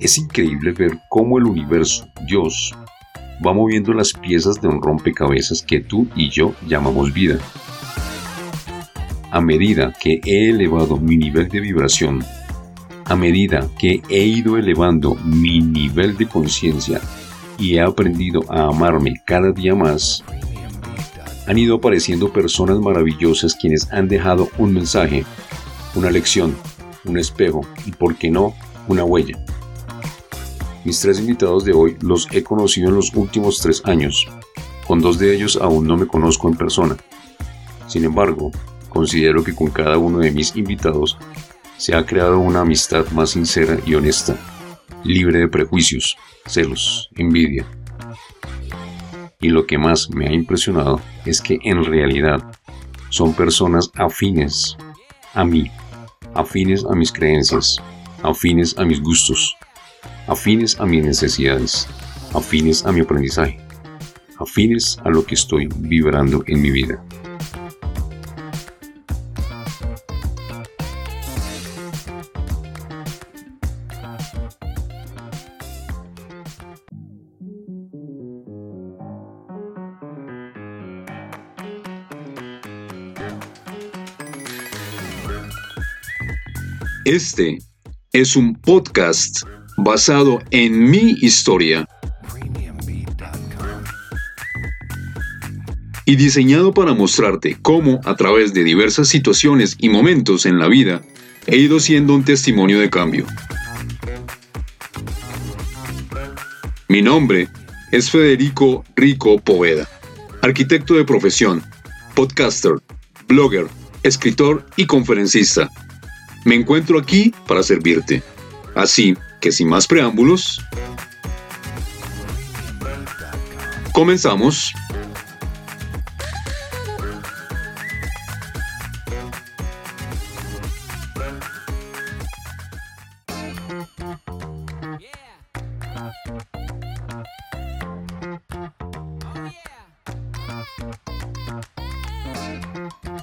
Es increíble ver cómo el universo, Dios, va moviendo las piezas de un rompecabezas que tú y yo llamamos vida. A medida que he elevado mi nivel de vibración, a medida que he ido elevando mi nivel de conciencia y he aprendido a amarme cada día más, han ido apareciendo personas maravillosas quienes han dejado un mensaje, una lección, un espejo y, por qué no, una huella. Mis tres invitados de hoy los he conocido en los últimos tres años. Con dos de ellos aún no me conozco en persona. Sin embargo, considero que con cada uno de mis invitados se ha creado una amistad más sincera y honesta, libre de prejuicios, celos, envidia. Y lo que más me ha impresionado es que en realidad son personas afines a mí, afines a mis creencias, afines a mis gustos, afines a mis necesidades, afines a mi aprendizaje, afines a lo que estoy vibrando en mi vida. Este es un podcast basado en mi historia y diseñado para mostrarte cómo a través de diversas situaciones y momentos en la vida he ido siendo un testimonio de cambio. Mi nombre es Federico Rico Poveda, arquitecto de profesión, podcaster, blogger, escritor y conferencista. Me encuentro aquí para servirte. Así que sin más preámbulos, comenzamos.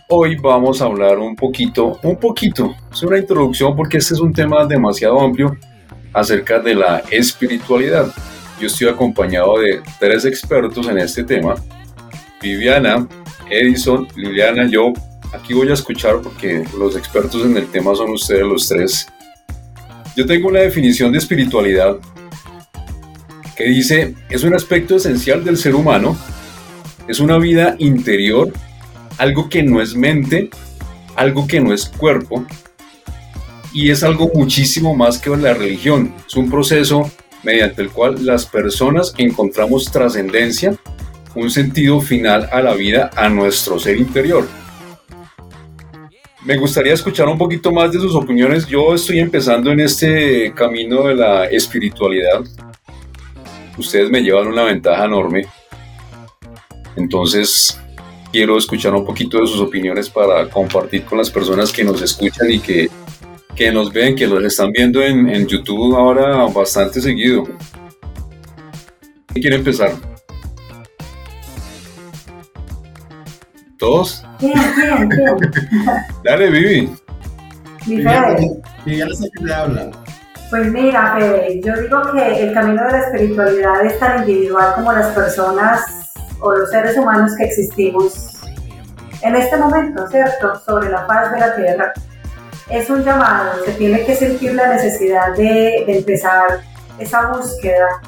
Hoy vamos a hablar un poquito, un poquito, es una introducción porque este es un tema demasiado amplio acerca de la espiritualidad. Yo estoy acompañado de tres expertos en este tema. Viviana, Edison, Liliana, yo aquí voy a escuchar porque los expertos en el tema son ustedes los tres. Yo tengo una definición de espiritualidad que dice, es un aspecto esencial del ser humano, es una vida interior algo que no es mente, algo que no es cuerpo, y es algo muchísimo más que la religión. Es un proceso mediante el cual las personas encontramos trascendencia, un sentido final a la vida, a nuestro ser interior. Me gustaría escuchar un poquito más de sus opiniones. Yo estoy empezando en este camino de la espiritualidad. Ustedes me llevan una ventaja enorme. Entonces, quiero escuchar un poquito de sus opiniones para compartir con las personas que nos escuchan y que, que nos ven, que los están viendo en, en YouTube ahora bastante seguido. ¿Quién quiere empezar? ¿Todos? ¿Quién, quién, quién? Dale, Vivi. El que le habla. Pues mira, Fede, yo digo que el camino de la espiritualidad es tan individual como las personas o los seres humanos que existimos en este momento, ¿cierto? Sobre la paz de la tierra. Es un llamado, se tiene que sentir la necesidad de, empezar esa búsqueda.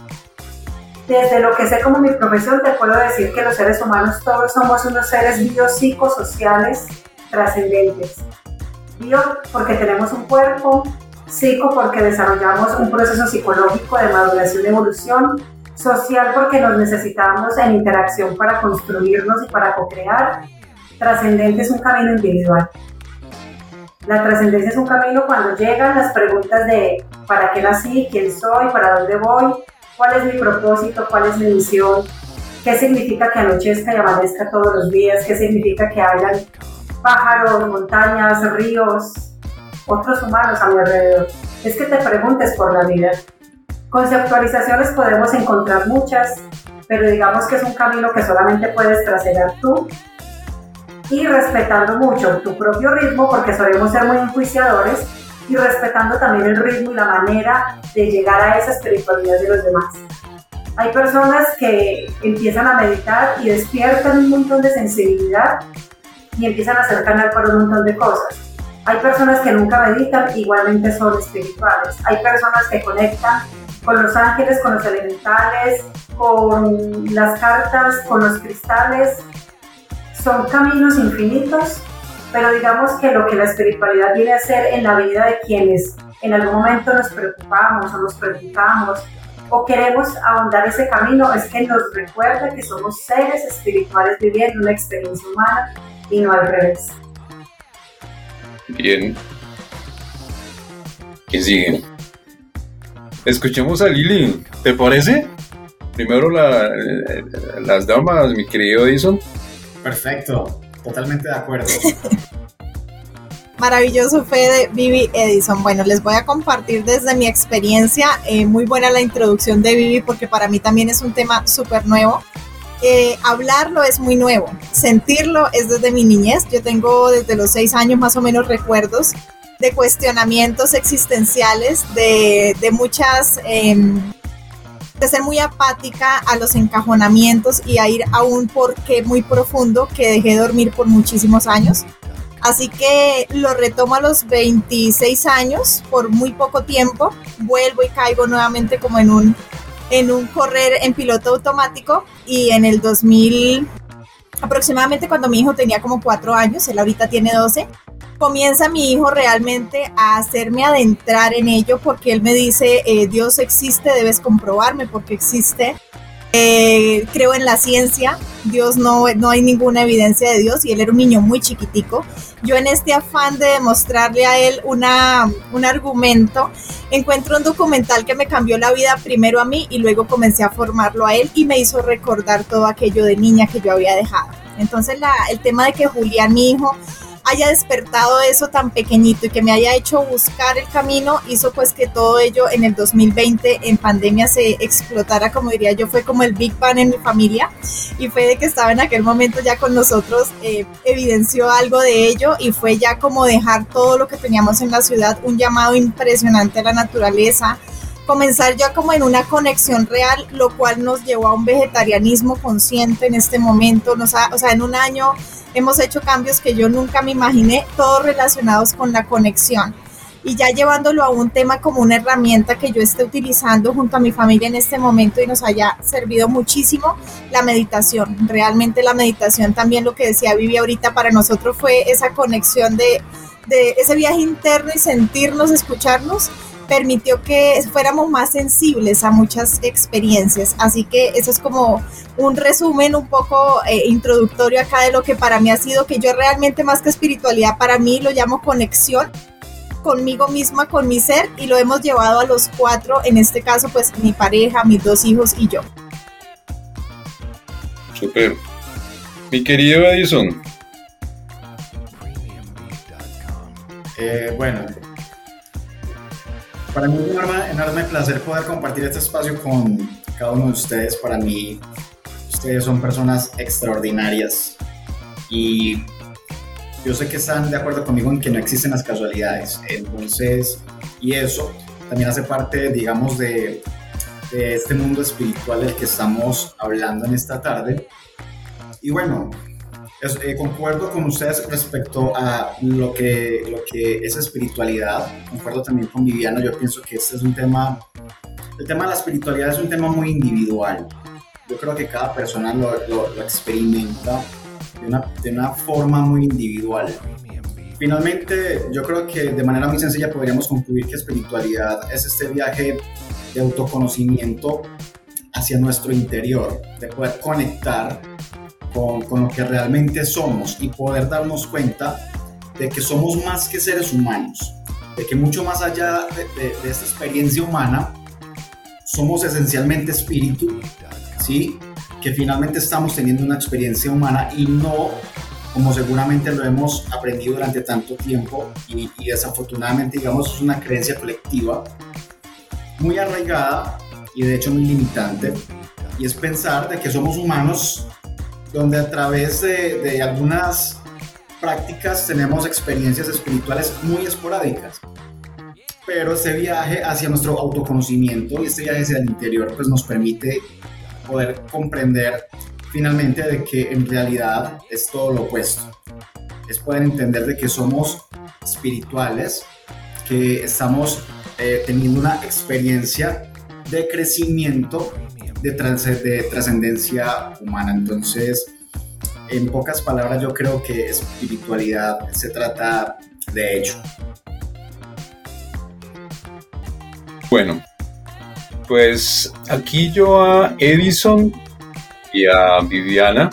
Desde lo que sé como mi profesión, te puedo decir que los seres humanos todos somos unos seres biopsicosociales trascendentes. Bio porque tenemos un cuerpo, psico porque desarrollamos un proceso psicológico de maduración y evolución, social porque nos necesitamos en interacción para construirnos y para co-crear. Trascendente es un camino individual. La trascendencia es un camino cuando llegan las preguntas de ¿para qué nací? ¿Quién soy? ¿Para dónde voy? ¿Cuál es mi propósito? ¿Cuál es mi misión? ¿Qué significa que anochezca y amanezca todos los días? ¿Qué significa que hayan pájaros, montañas, ríos, otros humanos a mi alrededor? Es que te preguntes por la vida. Conceptualizaciones podemos encontrar muchas, pero digamos que es un camino que solamente puedes trascender tú y respetando mucho tu propio ritmo, porque solemos ser muy enjuiciadores, y respetando también el ritmo y la manera de llegar a esa espiritualidad de los demás. Hay personas que empiezan a meditar y despiertan un montón de sensibilidad y empiezan a hacer canal para un montón de cosas. Hay personas que nunca meditan, igualmente son espirituales. Hay personas que conectan con los ángeles, con los elementales, con las cartas, con los cristales. Son caminos infinitos, pero digamos que lo que la espiritualidad viene a hacer en la vida de quienes en algún momento nos preocupamos o nos preguntamos o queremos ahondar ese camino es que nos recuerda que somos seres espirituales viviendo una experiencia humana y no al revés. Bien. ¿Quién sigue? Escuchemos a Lili, ¿te parece? Primero las damas, mi querido Edison. Perfecto, totalmente de acuerdo. Maravilloso de Vivi Edison. Bueno, les voy a compartir desde mi experiencia. Eh, muy buena la introducción de Vivi porque para mí también es un tema súper nuevo. Eh, hablarlo es muy nuevo, sentirlo es desde mi niñez. Yo tengo desde los seis años más o menos recuerdos de cuestionamientos existenciales, de, de muchas, em, de ser muy apática a los encajonamientos y a ir a un porqué muy profundo que dejé de dormir por muchísimos años. Así que lo retomo a los 26 años por muy poco tiempo, vuelvo y caigo nuevamente como en un en un correr en piloto automático y en el 2000, aproximadamente cuando mi hijo tenía como cuatro años, él ahorita tiene 12, comienza mi hijo realmente a hacerme adentrar en ello porque él me dice, eh, Dios existe, debes comprobarme porque existe. Eh, creo en la ciencia, Dios no, no hay ninguna evidencia de Dios y él era un niño muy chiquitico. Yo en este afán de demostrarle a él una, un argumento, encuentro un documental que me cambió la vida primero a mí y luego comencé a formarlo a él y me hizo recordar todo aquello de niña que yo había dejado. Entonces el tema de que Julián, mi hijo, haya despertado eso tan pequeñito y que me haya hecho buscar el camino, hizo pues que todo ello en el 2020 en pandemia se explotara, como diría yo, fue como el Big Bang en mi familia. Y fue de que estaba en aquel momento ya con nosotros, eh, evidenció algo de ello y fue ya como dejar todo lo que teníamos en la ciudad, un llamado impresionante a la naturaleza, comenzar ya como en una conexión real, lo cual nos llevó a un vegetarianismo consciente en este momento, nos o sea, en un año hemos hecho cambios que yo nunca me imaginé, todos relacionados con la conexión. Y ya llevándolo a un tema como una herramienta que yo esté utilizando junto a mi familia en este momento y nos haya servido muchísimo la meditación. Realmente la meditación también lo que decía Vivi ahorita para nosotros fue esa conexión de, de ese viaje interno y sentirnos, escucharnos permitió que fuéramos más sensibles a muchas experiencias. Así que eso es como un resumen un poco eh, introductorio acá de lo que para mí ha sido, que yo realmente más que espiritualidad, para mí lo llamo conexión conmigo misma, con mi ser, y lo hemos llevado a los cuatro, en este caso pues mi pareja, mis dos hijos y yo. Super. Mi querido Edison. Eh, bueno, para mí es un enorme, placer poder compartir este espacio con cada uno de ustedes. Para mí, ustedes son personas extraordinarias y yo sé que están de acuerdo conmigo en que no existen las casualidades. Entonces, y eso también hace parte, digamos, de, de este mundo espiritual del que estamos hablando en esta tarde. Y bueno, eh, concuerdo con ustedes respecto a lo que, lo que es espiritualidad. Concuerdo también con Viviano. Yo pienso que este es un tema. El tema de la espiritualidad es un tema muy individual. Yo creo que cada persona lo, lo, experimenta de una, de una forma muy individual. Finalmente, yo creo que de manera muy sencilla podríamos concluir que espiritualidad es este viaje de autoconocimiento hacia nuestro interior, de poder conectar con, lo que realmente somos y poder darnos cuenta de que somos más que seres humanos, de que mucho más allá de, esta experiencia humana, somos esencialmente espíritu, ¿sí? Que finalmente estamos teniendo una experiencia humana y no como seguramente lo hemos aprendido durante tanto tiempo y, y desafortunadamente, digamos, es una creencia colectiva muy arraigada y de hecho muy limitante, y es pensar de que somos humanos donde a través de, algunas prácticas tenemos experiencias espirituales muy esporádicas. pero este viaje hacia nuestro autoconocimiento y este viaje hacia el interior pues nos permite poder comprender finalmente de que en realidad es todo lo opuesto. Es poder entender de que somos espirituales, que estamos eh, teniendo una experiencia de crecimiento, de, de trascendencia humana. Entonces, en pocas palabras, yo creo que espiritualidad se trata de hecho. Bueno, pues aquí yo a Edison y a Viviana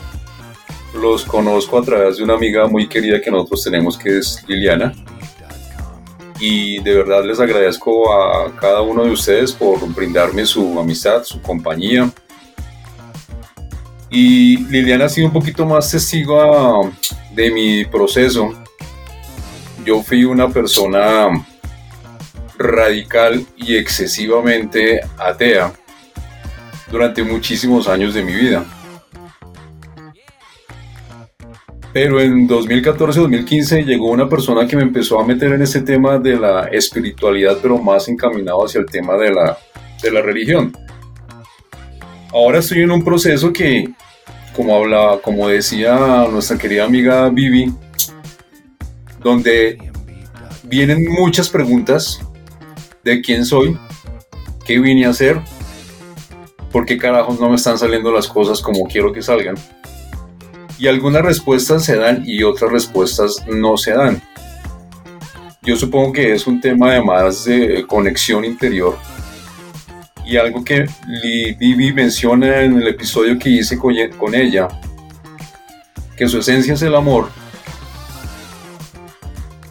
los conozco a través de una amiga muy querida que nosotros tenemos que es Liliana. Y de verdad les agradezco a cada uno de ustedes por brindarme su amistad, su compañía. Y Liliana ha sido un poquito más testigo de mi proceso. Yo fui una persona radical y excesivamente atea durante muchísimos años de mi vida. Pero en 2014-2015 llegó una persona que me empezó a meter en ese tema de la espiritualidad, pero más encaminado hacia el tema de la, de la religión. Ahora estoy en un proceso que, como, hablaba, como decía nuestra querida amiga Vivi, donde vienen muchas preguntas de quién soy, qué vine a hacer, por qué carajos no me están saliendo las cosas como quiero que salgan. Y algunas respuestas se dan y otras respuestas no se dan. Yo supongo que es un tema además de conexión interior. Y algo que Vivi menciona en el episodio que hice con ella, que su esencia es el amor,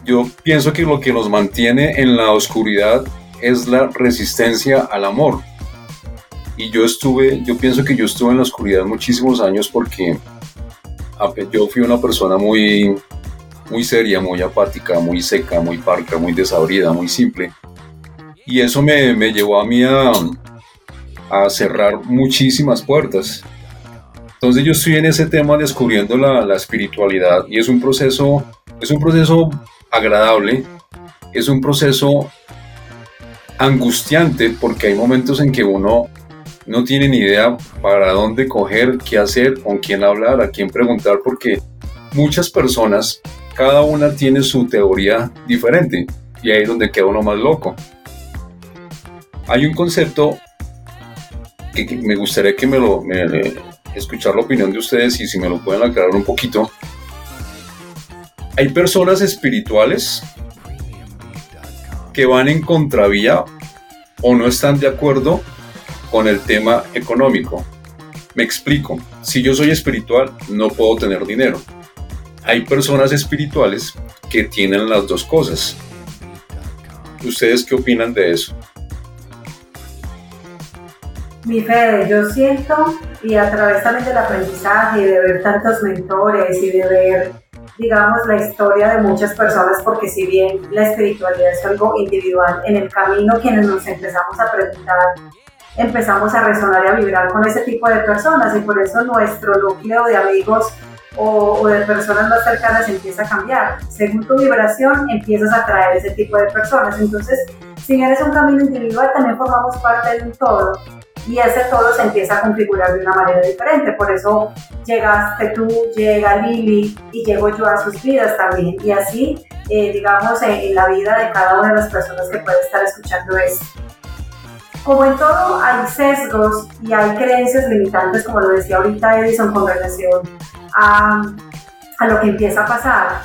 yo pienso que lo que nos mantiene en la oscuridad es la resistencia al amor. Y yo estuve, yo pienso que yo estuve en la oscuridad muchísimos años porque yo fui una persona muy, muy seria, muy apática, muy seca, muy parca, muy desabrida, muy simple. Y eso me, me llevó a mí a, a, cerrar muchísimas puertas. Entonces yo estoy en ese tema descubriendo la, la espiritualidad y es un proceso, es un proceso agradable, es un proceso angustiante porque hay momentos en que uno no tiene ni idea para dónde coger, qué hacer, con quién hablar, a quién preguntar, porque muchas personas, cada una tiene su teoría diferente y ahí es donde queda uno más loco. Hay un concepto que, me gustaría que me lo escuchar la opinión de ustedes y si me lo pueden aclarar un poquito. Hay personas espirituales que van en contravía o no están de acuerdo con el tema económico. Me explico, si yo soy espiritual no puedo tener dinero. Hay personas espirituales que tienen las dos cosas. ¿Ustedes qué opinan de eso? Mi fe, yo siento, y a través también del aprendizaje y de ver tantos mentores y de ver digamos, la historia de muchas personas, porque si bien la espiritualidad es algo individual, en el camino quienes nos empezamos a preguntar, empezamos a resonar y a vibrar con ese tipo de personas y por eso nuestro núcleo de amigos o, de personas más cercanas empieza a cambiar. Según tu vibración empiezas a atraer ese tipo de personas. Entonces, si bien es un camino individual, también formamos parte de un todo y ese todo se empieza a configurar de una manera diferente. Por eso llegaste tú, llega Lili y llego yo a sus vidas también. Y así, eh, digamos, en, la vida de cada una de las personas que puede estar escuchando esto. Como en todo, hay sesgos y hay creencias limitantes, como lo decía ahorita Edison, con relación a, a lo que empieza a pasar.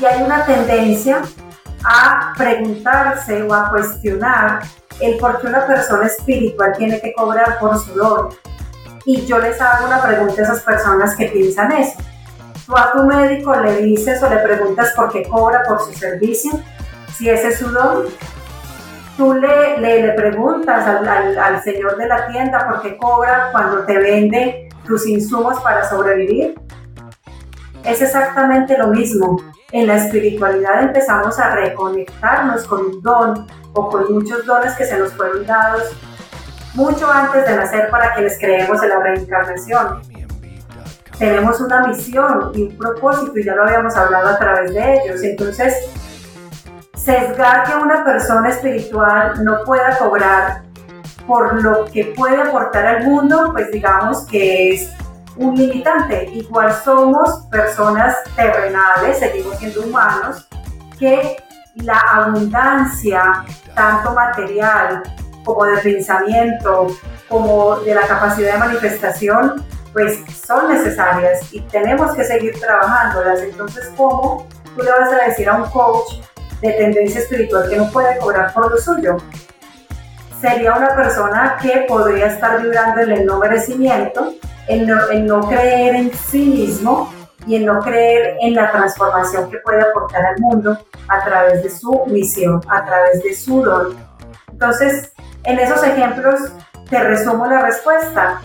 Y hay una tendencia a preguntarse o a cuestionar el por qué una persona espiritual tiene que cobrar por su don. Y yo les hago una pregunta a esas personas que piensan eso. Tú a tu médico le dices o le preguntas por qué cobra por su servicio, si ese es su don. Tú le, le, preguntas al, al señor de la tienda por qué cobra cuando te vende tus insumos para sobrevivir. Es exactamente lo mismo. En la espiritualidad empezamos a reconectarnos con un don o con muchos dones que se nos fueron dados mucho antes de nacer para quienes creemos en la reencarnación. Tenemos una misión y un propósito y ya lo habíamos hablado a través de ellos. Entonces, sesgar que una persona espiritual no pueda cobrar por lo que puede aportar al mundo, pues digamos que es un limitante. Igual somos personas terrenales, seguimos siendo humanos, que la abundancia, tanto material como de pensamiento, como de la capacidad de manifestación, pues son necesarias y tenemos que seguir trabajándolas. Entonces, ¿cómo tú le vas a decir a un coach de tendencia espiritual que no puede cobrar por lo suyo? Sería una persona que podría estar vibrando en el no merecimiento, en no, creer en sí mismo y en no creer en la transformación que puede aportar al mundo a través de su misión, a través de su don. Entonces, en esos ejemplos te resumo la respuesta.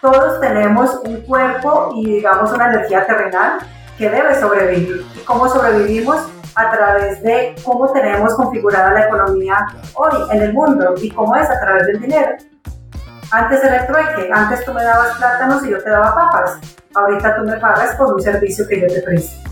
Todos tenemos un cuerpo y digamos una energía terrenal que debe sobrevivir. ¿Y cómo sobrevivimos? A través de cómo tenemos configurada la economía hoy en el mundo y cómo es a través del dinero. Antes era el trueque, antes tú me dabas plátanos y yo te daba papas. Ahorita tú me pagas por un servicio que yo te presto.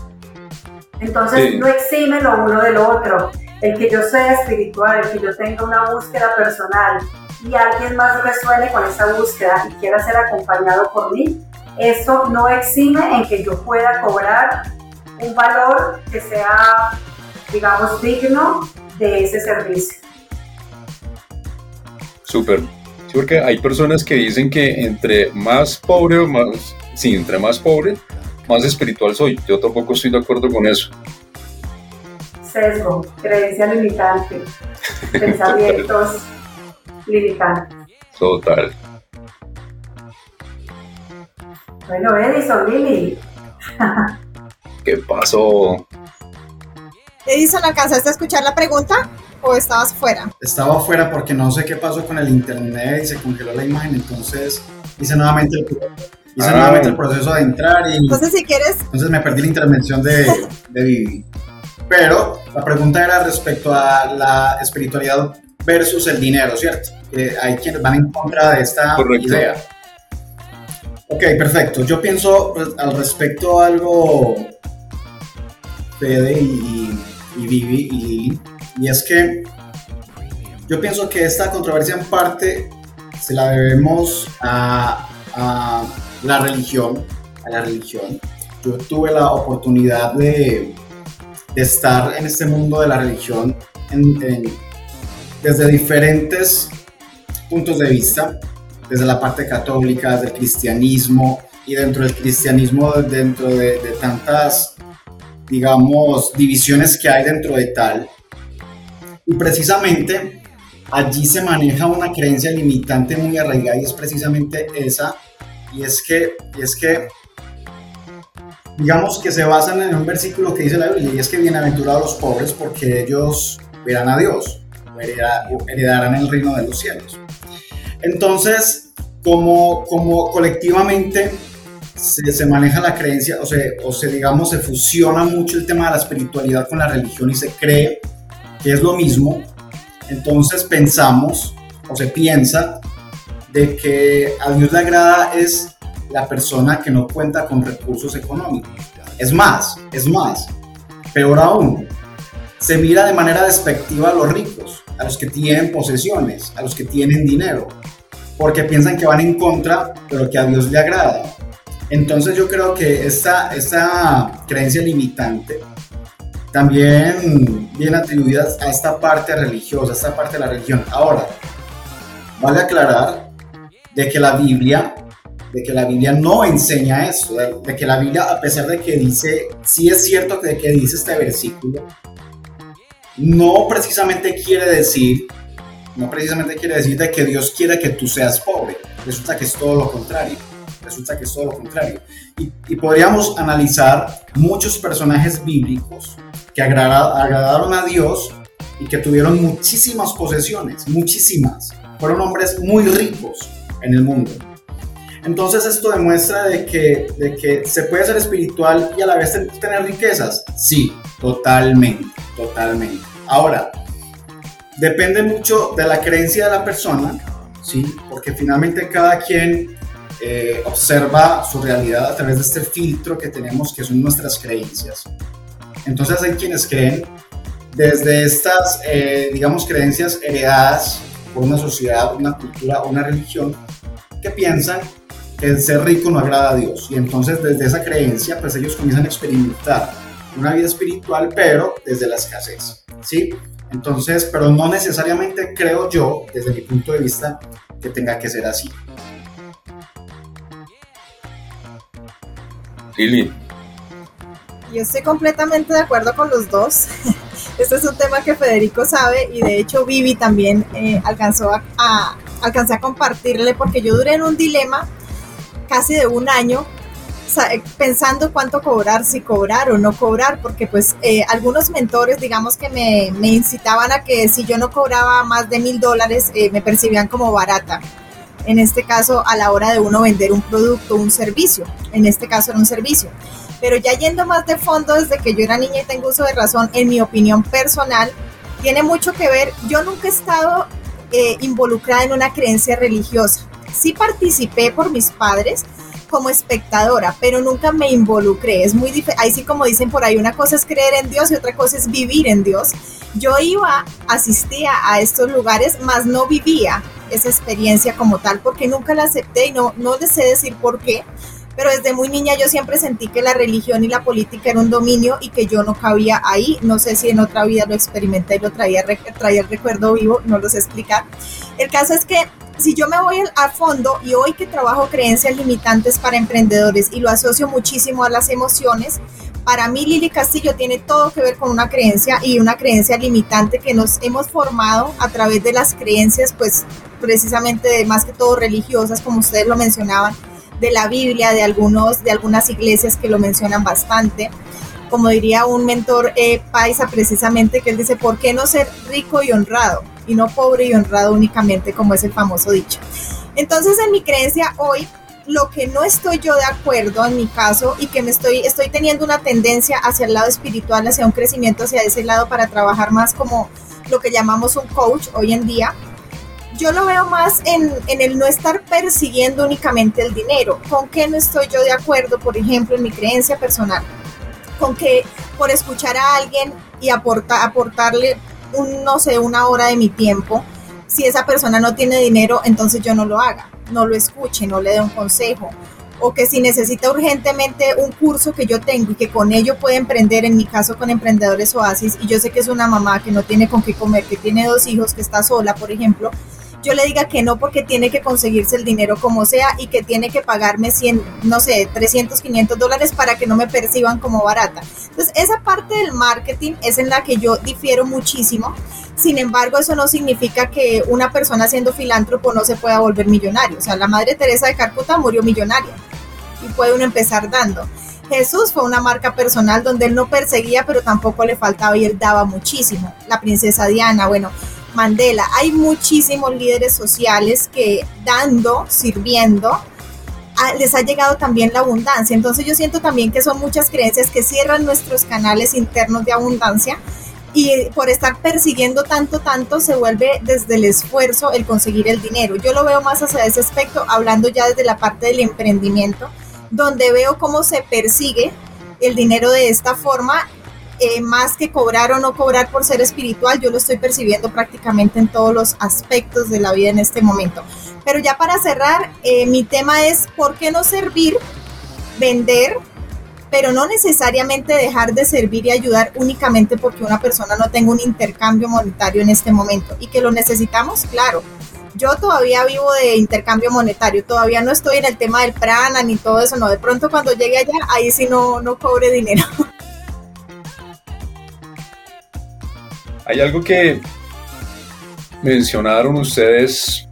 Entonces no exime lo uno de lo otro. El que yo sea espiritual, el que yo tenga una búsqueda personal y alguien más resuene con esa búsqueda y quiera ser acompañado por mí, eso no exime en que yo pueda cobrar un valor que sea, digamos, digno de ese servicio. Súper. Sí, porque hay personas que dicen que entre más pobre o más, sí, entre más pobre, más espiritual soy. Yo tampoco estoy de acuerdo con eso. Sesgo, creencia limitante, pensamientos limitantes. Total. Bueno, Edison, Lili. ¿Qué pasó? Edison, ¿alcanzaste a escuchar la pregunta o estabas fuera? Estaba fuera porque no sé qué pasó con el internet y se congeló la imagen, entonces hice nuevamente el, hice Ah. nuevamente el proceso de entrar y Entonces, si quieres, entonces me perdí la intervención de, de Vivi. Pero la pregunta era respecto a la espiritualidad versus el dinero, ¿cierto? Hay quienes van en contra de esta Correcto. idea. Ok, perfecto. Yo pienso pues, al respecto algo, Fede y, Vivi y Lili, y es que yo pienso que esta controversia en parte se la debemos a, a la religión, a la religión. Yo tuve la oportunidad de, estar en este mundo de la religión desde diferentes puntos de vista, desde la parte católica, desde el cristianismo y dentro del cristianismo, dentro de, de tantas, digamos, divisiones que hay dentro de tal. Y precisamente allí se maneja una creencia limitante muy arraigada y es precisamente esa, y es que, y es que digamos que se basan en un versículo que dice la Biblia, y es que bienaventurados los pobres porque ellos verán a Dios, o hereda- o heredarán el reino de los cielos. Entonces, como, como colectivamente se, se maneja la creencia, o se, o se, digamos, se fusiona mucho el tema de la espiritualidad con la religión y se cree que es lo mismo, entonces pensamos, o se piensa, de que a Dios le agrada es la persona que no cuenta con recursos económicos. Es más, es más, peor aún, se mira de manera despectiva a los ricos, a los que tienen posesiones, a los que tienen dinero, porque piensan que van en contra de lo que a Dios le agrada. Entonces yo creo que esta, esta creencia limitante también viene atribuida a esta parte religiosa, a esta parte de la religión. Ahora, vale aclarar de que la Biblia, de que la Biblia no enseña eso, de, que la Biblia, a pesar de que dice, sí es cierto que, que dice este versículo, no precisamente quiere decir, no precisamente quiere decir de que Dios quiere que tú seas pobre. Resulta que es todo lo contrario. Resulta que es todo lo contrario. Y, y podríamos analizar muchos personajes bíblicos que agrada- agradaron a Dios y que tuvieron muchísimas posesiones, muchísimas. Fueron hombres muy ricos en el mundo. Entonces esto demuestra de que, de que se puede ser espiritual y a la vez ten- tener riquezas. Sí, totalmente, totalmente. Ahora, depende mucho de la creencia de la persona, ¿sí? Porque finalmente cada quien eh, observa su realidad a través de este filtro que tenemos que son nuestras creencias. Entonces hay quienes creen desde estas, eh, digamos, creencias heredadas por una sociedad, una cultura, una religión, que piensan que el ser rico no agrada a Dios. Y entonces desde esa creencia, pues ellos comienzan a experimentar una vida espiritual, pero desde la escasez, ¿sí? Entonces, pero no necesariamente creo yo, desde mi punto de vista, que tenga que ser así. Lili. Yo estoy completamente de acuerdo con los dos. Este es un tema que Federico sabe y de hecho Vivi también eh, alcanzó a, alcancé a compartirle porque yo duré en un dilema casi de un año pensando cuánto cobrar, si cobrar o no cobrar, porque pues eh, algunos mentores, digamos que me, me, incitaban a que si yo no cobraba más de mil dólares, eh, me percibían como barata. En este caso, a la hora de uno vender un producto, un servicio. En este caso era un servicio. Pero ya yendo más de fondo, desde que yo era niña y tengo uso de razón, en mi opinión personal, tiene mucho que ver, yo nunca he estado eh, involucrada en una creencia religiosa. Sí participé por mis padres, como espectadora, pero nunca me involucré. Es muy diferente. Ahí sí, como dicen por ahí, una cosa es creer en Dios y otra cosa es vivir en Dios. Yo iba, asistía a estos lugares, mas no vivía esa experiencia como tal, porque nunca la acepté y no, no les sé decir por qué. Pero desde muy niña yo siempre sentí que la religión y la política era un dominio y que yo no cabía ahí. No sé si en otra vida lo experimenté y lo traía, traía el recuerdo vivo, no lo sé explicar. El caso es que si yo me voy a fondo y hoy que trabajo creencias limitantes para emprendedores y lo asocio muchísimo a las emociones, para mí Lili Castillo tiene todo que ver con una creencia y una creencia limitante que nos hemos formado a través de las creencias, pues precisamente más que todo religiosas, como ustedes lo mencionaban, de la Biblia, de algunos, de algunas iglesias que lo mencionan bastante. Como diría un mentor eh, paisa precisamente, que él dice, ¿por qué no ser rico y honrado? Y no pobre y honrado únicamente, como es el famoso dicho. Entonces, en mi creencia hoy, lo que no estoy yo de acuerdo en mi caso y que me estoy, estoy teniendo una tendencia hacia el lado espiritual, hacia un crecimiento hacia ese lado para trabajar más como lo que llamamos un coach hoy en día, yo lo veo más en, en, el no estar persiguiendo únicamente el dinero. ¿Con qué no estoy yo de acuerdo, por ejemplo, en mi creencia personal? Con que por escuchar a alguien y aporta, aportarle un, no sé, una hora de mi tiempo, si esa persona no tiene dinero, entonces yo no lo haga, no lo escuche, no le dé un consejo. O que si necesita urgentemente un curso que yo tengo y que con ello puede emprender, en mi caso con Emprendedores Oasis, y yo sé que es una mamá que no tiene con qué comer, que tiene dos hijos, que está sola, por ejemplo, yo le diga que no porque tiene que conseguirse el dinero como sea y que tiene que pagarme 100, no sé, 300, 500 dólares para que no me perciban como barata. Entonces, esa parte del marketing es en la que yo difiero muchísimo. Sin embargo, eso no significa que una persona siendo filántropo no se pueda volver millonario. O sea, la Madre Teresa de Calcuta murió millonaria y puede uno empezar dando. Jesús fue una marca personal donde él no perseguía, pero tampoco le faltaba y él daba muchísimo. La princesa Diana, bueno, Mandela. Hay muchísimos líderes sociales que dando, sirviendo, les ha llegado también la abundancia. Entonces yo siento también que son muchas creencias que cierran nuestros canales internos de abundancia y por estar persiguiendo tanto, tanto, se vuelve desde el esfuerzo el conseguir el dinero. Yo lo veo más hacia ese aspecto, hablando ya desde la parte del emprendimiento, donde veo cómo se persigue el dinero de esta forma eh, más que cobrar o no cobrar por ser espiritual, yo lo estoy percibiendo prácticamente en todos los aspectos de la vida en este momento. Pero ya para cerrar, eh, mi tema es por qué no servir, vender, pero no necesariamente dejar de servir y ayudar únicamente porque una persona no tenga un intercambio monetario en este momento y que lo necesitamos, claro. Yo todavía vivo de intercambio monetario, todavía no estoy en el tema del prana ni todo eso, no, de pronto cuando llegue allá, ahí sí no, no cobre dinero. Hay algo que mencionaron ustedes,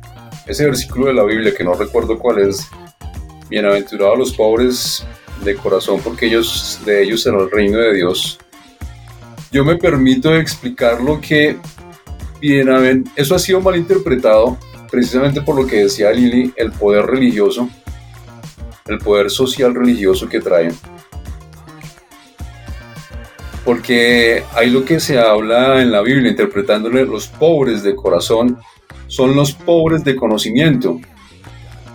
ese versículo de la Biblia que no recuerdo cuál es, bienaventurados los pobres de corazón porque ellos de ellos será el reino de Dios. Yo me permito explicar lo que eso ha sido mal interpretado precisamente por lo que decía Lili, el poder religioso, el poder social religioso que traen porque hay lo que se habla en la Biblia, interpretándole los pobres de corazón, son los pobres de conocimiento.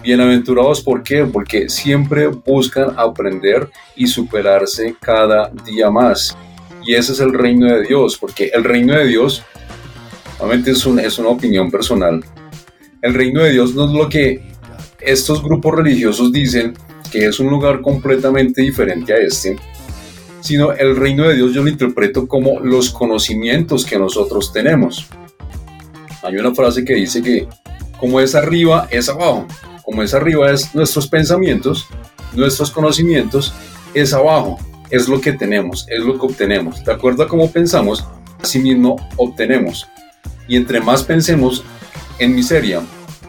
Bienaventurados, ¿por qué? Porque siempre buscan aprender y superarse cada día más. Y ese es el reino de Dios, porque el reino de Dios, obviamente es, es una opinión personal, el reino de Dios no es lo que estos grupos religiosos dicen, que es un lugar completamente diferente a este, sino el reino de Dios yo lo interpreto como los conocimientos que nosotros tenemos. Hay una frase que dice que como es arriba, es abajo. Como es arriba es nuestros pensamientos, nuestros conocimientos, es abajo, es lo que tenemos, es lo que obtenemos. De acuerdo a cómo pensamos, así mismo obtenemos. Y entre más pensemos en miseria,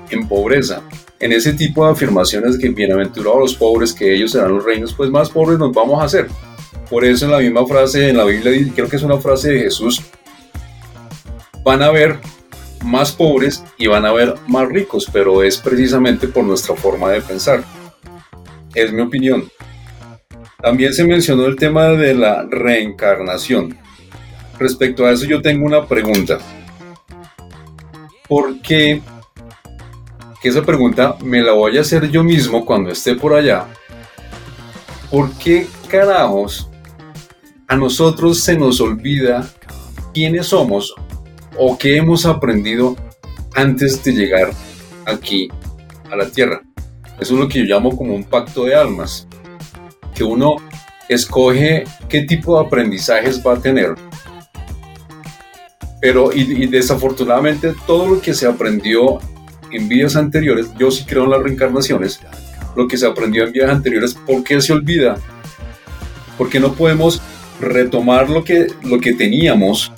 en pobreza, en ese tipo de afirmaciones que bienaventurados los pobres, que ellos serán los reinos, pues más pobres nos vamos a hacer. Por eso en la misma frase en la Biblia, creo que es una frase de Jesús, van a haber más pobres y van a haber más ricos, pero es precisamente por nuestra forma de pensar. Es mi opinión. También se mencionó el tema de la reencarnación. Respecto a eso yo tengo una pregunta. ¿Por qué? Que esa pregunta me la voy a hacer yo mismo cuando esté por allá. ¿Por qué a nosotros se nos olvida quiénes somos o qué hemos aprendido antes de llegar aquí a la tierra. Eso es lo que yo llamo como un pacto de almas, que uno escoge qué tipo de aprendizajes va a tener. Pero y, desafortunadamente todo lo que se aprendió en vidas anteriores, yo sí creo en las reencarnaciones, lo que se aprendió en vidas anteriores, ¿por qué se olvida? Porque no podemos retomar lo que, lo que teníamos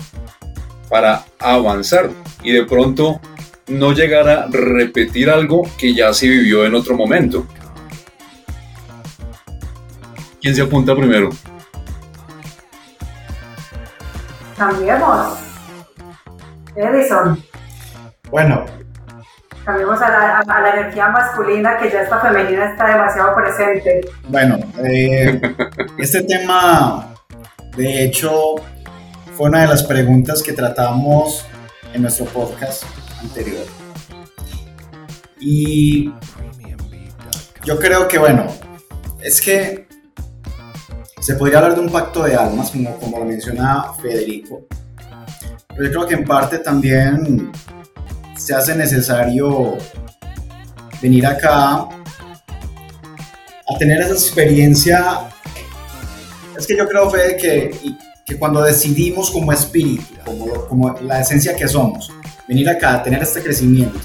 para avanzar y de pronto no llegar a repetir algo que ya se vivió en otro momento. ¿Quién se apunta primero? Cambiemos. Edison. Bueno. Cambiemos a la, energía masculina que ya esta femenina está demasiado presente. Bueno, eh, este tema de hecho, fue una de las preguntas que tratamos en nuestro podcast anterior. Y yo creo que, bueno, es que se podría hablar de un pacto de almas, como, como lo menciona Federico, pero yo creo que en parte también se hace necesario venir acá a tener esa experiencia. Es que yo creo, Fede, que, que cuando decidimos como espíritu, como, como la esencia que somos, venir acá a tener este crecimiento,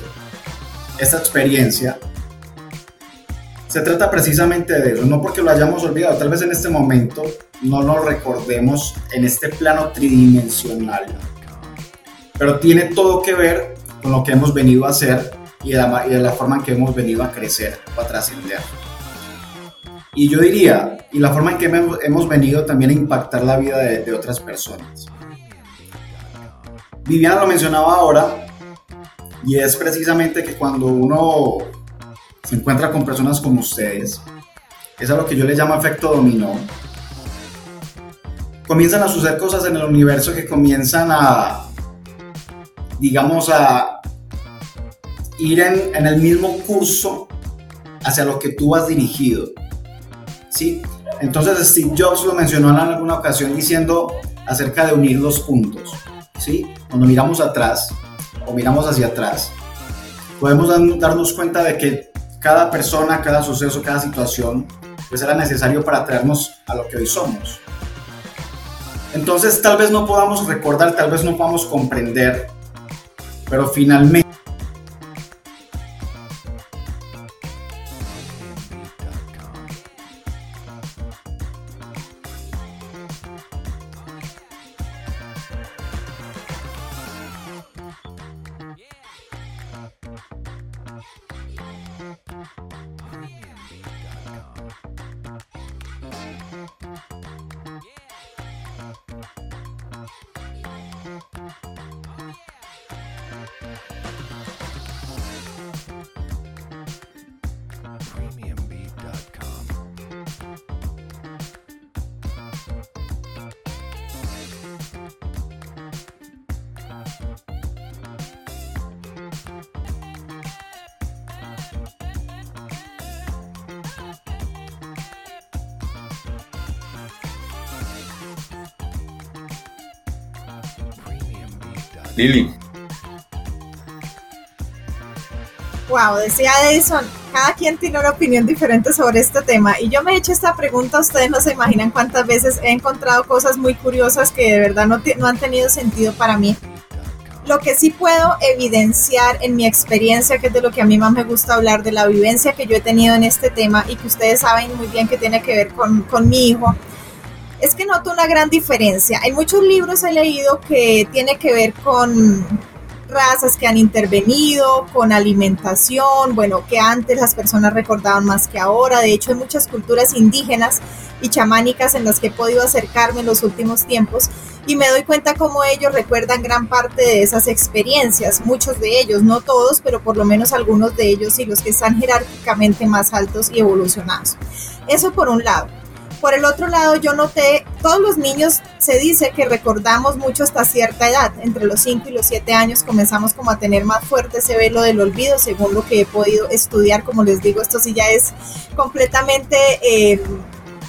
esta experiencia, se trata precisamente de eso, no porque lo hayamos olvidado, tal vez en este momento no nos recordemos en este plano tridimensional, pero tiene todo que ver con lo que hemos venido a hacer y de la, de forma en que hemos venido a crecer o a trascender. Y yo diría, y la forma en que hemos venido también a impactar la vida de, otras personas. Viviana lo mencionaba ahora, y es precisamente que cuando uno se encuentra con personas como ustedes, es a lo que yo le llamo efecto dominó, comienzan a suceder cosas en el universo que comienzan a, digamos, a ir en, en el mismo curso hacia lo que tú has dirigido. ¿sí? Entonces Steve Jobs lo mencionó en alguna ocasión diciendo acerca de unir los puntos, ¿sí? Cuando miramos atrás o miramos hacia atrás, podemos darnos cuenta de que cada persona, cada suceso, cada situación, pues era necesario para traernos a lo que hoy somos. Entonces tal vez no podamos recordar, tal vez no podamos comprender, pero finalmente Lili. Wow, decía Edison, cada quien tiene una opinión diferente sobre este tema y yo me he hecho esta pregunta, ustedes no se imaginan cuántas veces he encontrado cosas muy curiosas que de verdad no, no han tenido sentido para mí que sí puedo evidenciar en mi experiencia, que es de lo que a mí más me gusta hablar, de la vivencia que yo he tenido en este tema y que ustedes saben muy bien que tiene que ver con, con mi hijo, es que noto una gran diferencia. En muchos libros he leído que tiene que ver con razas que han intervenido, con alimentación, bueno, que antes las personas recordaban más que ahora. De hecho, hay muchas culturas indígenas y chamánicas en las que he podido acercarme en los últimos tiempos y me doy cuenta cómo ellos recuerdan gran parte de esas experiencias, muchos de ellos, no todos, pero por lo menos algunos de ellos y los que están jerárquicamente más altos y evolucionados. Eso por un lado. Por el otro lado, yo noté, todos los niños se dice que recordamos mucho hasta cierta edad, entre los 5 y los 7 años comenzamos como a tener más fuerte ese velo del olvido, según lo que he podido estudiar, como les digo, esto sí ya es completamente eh,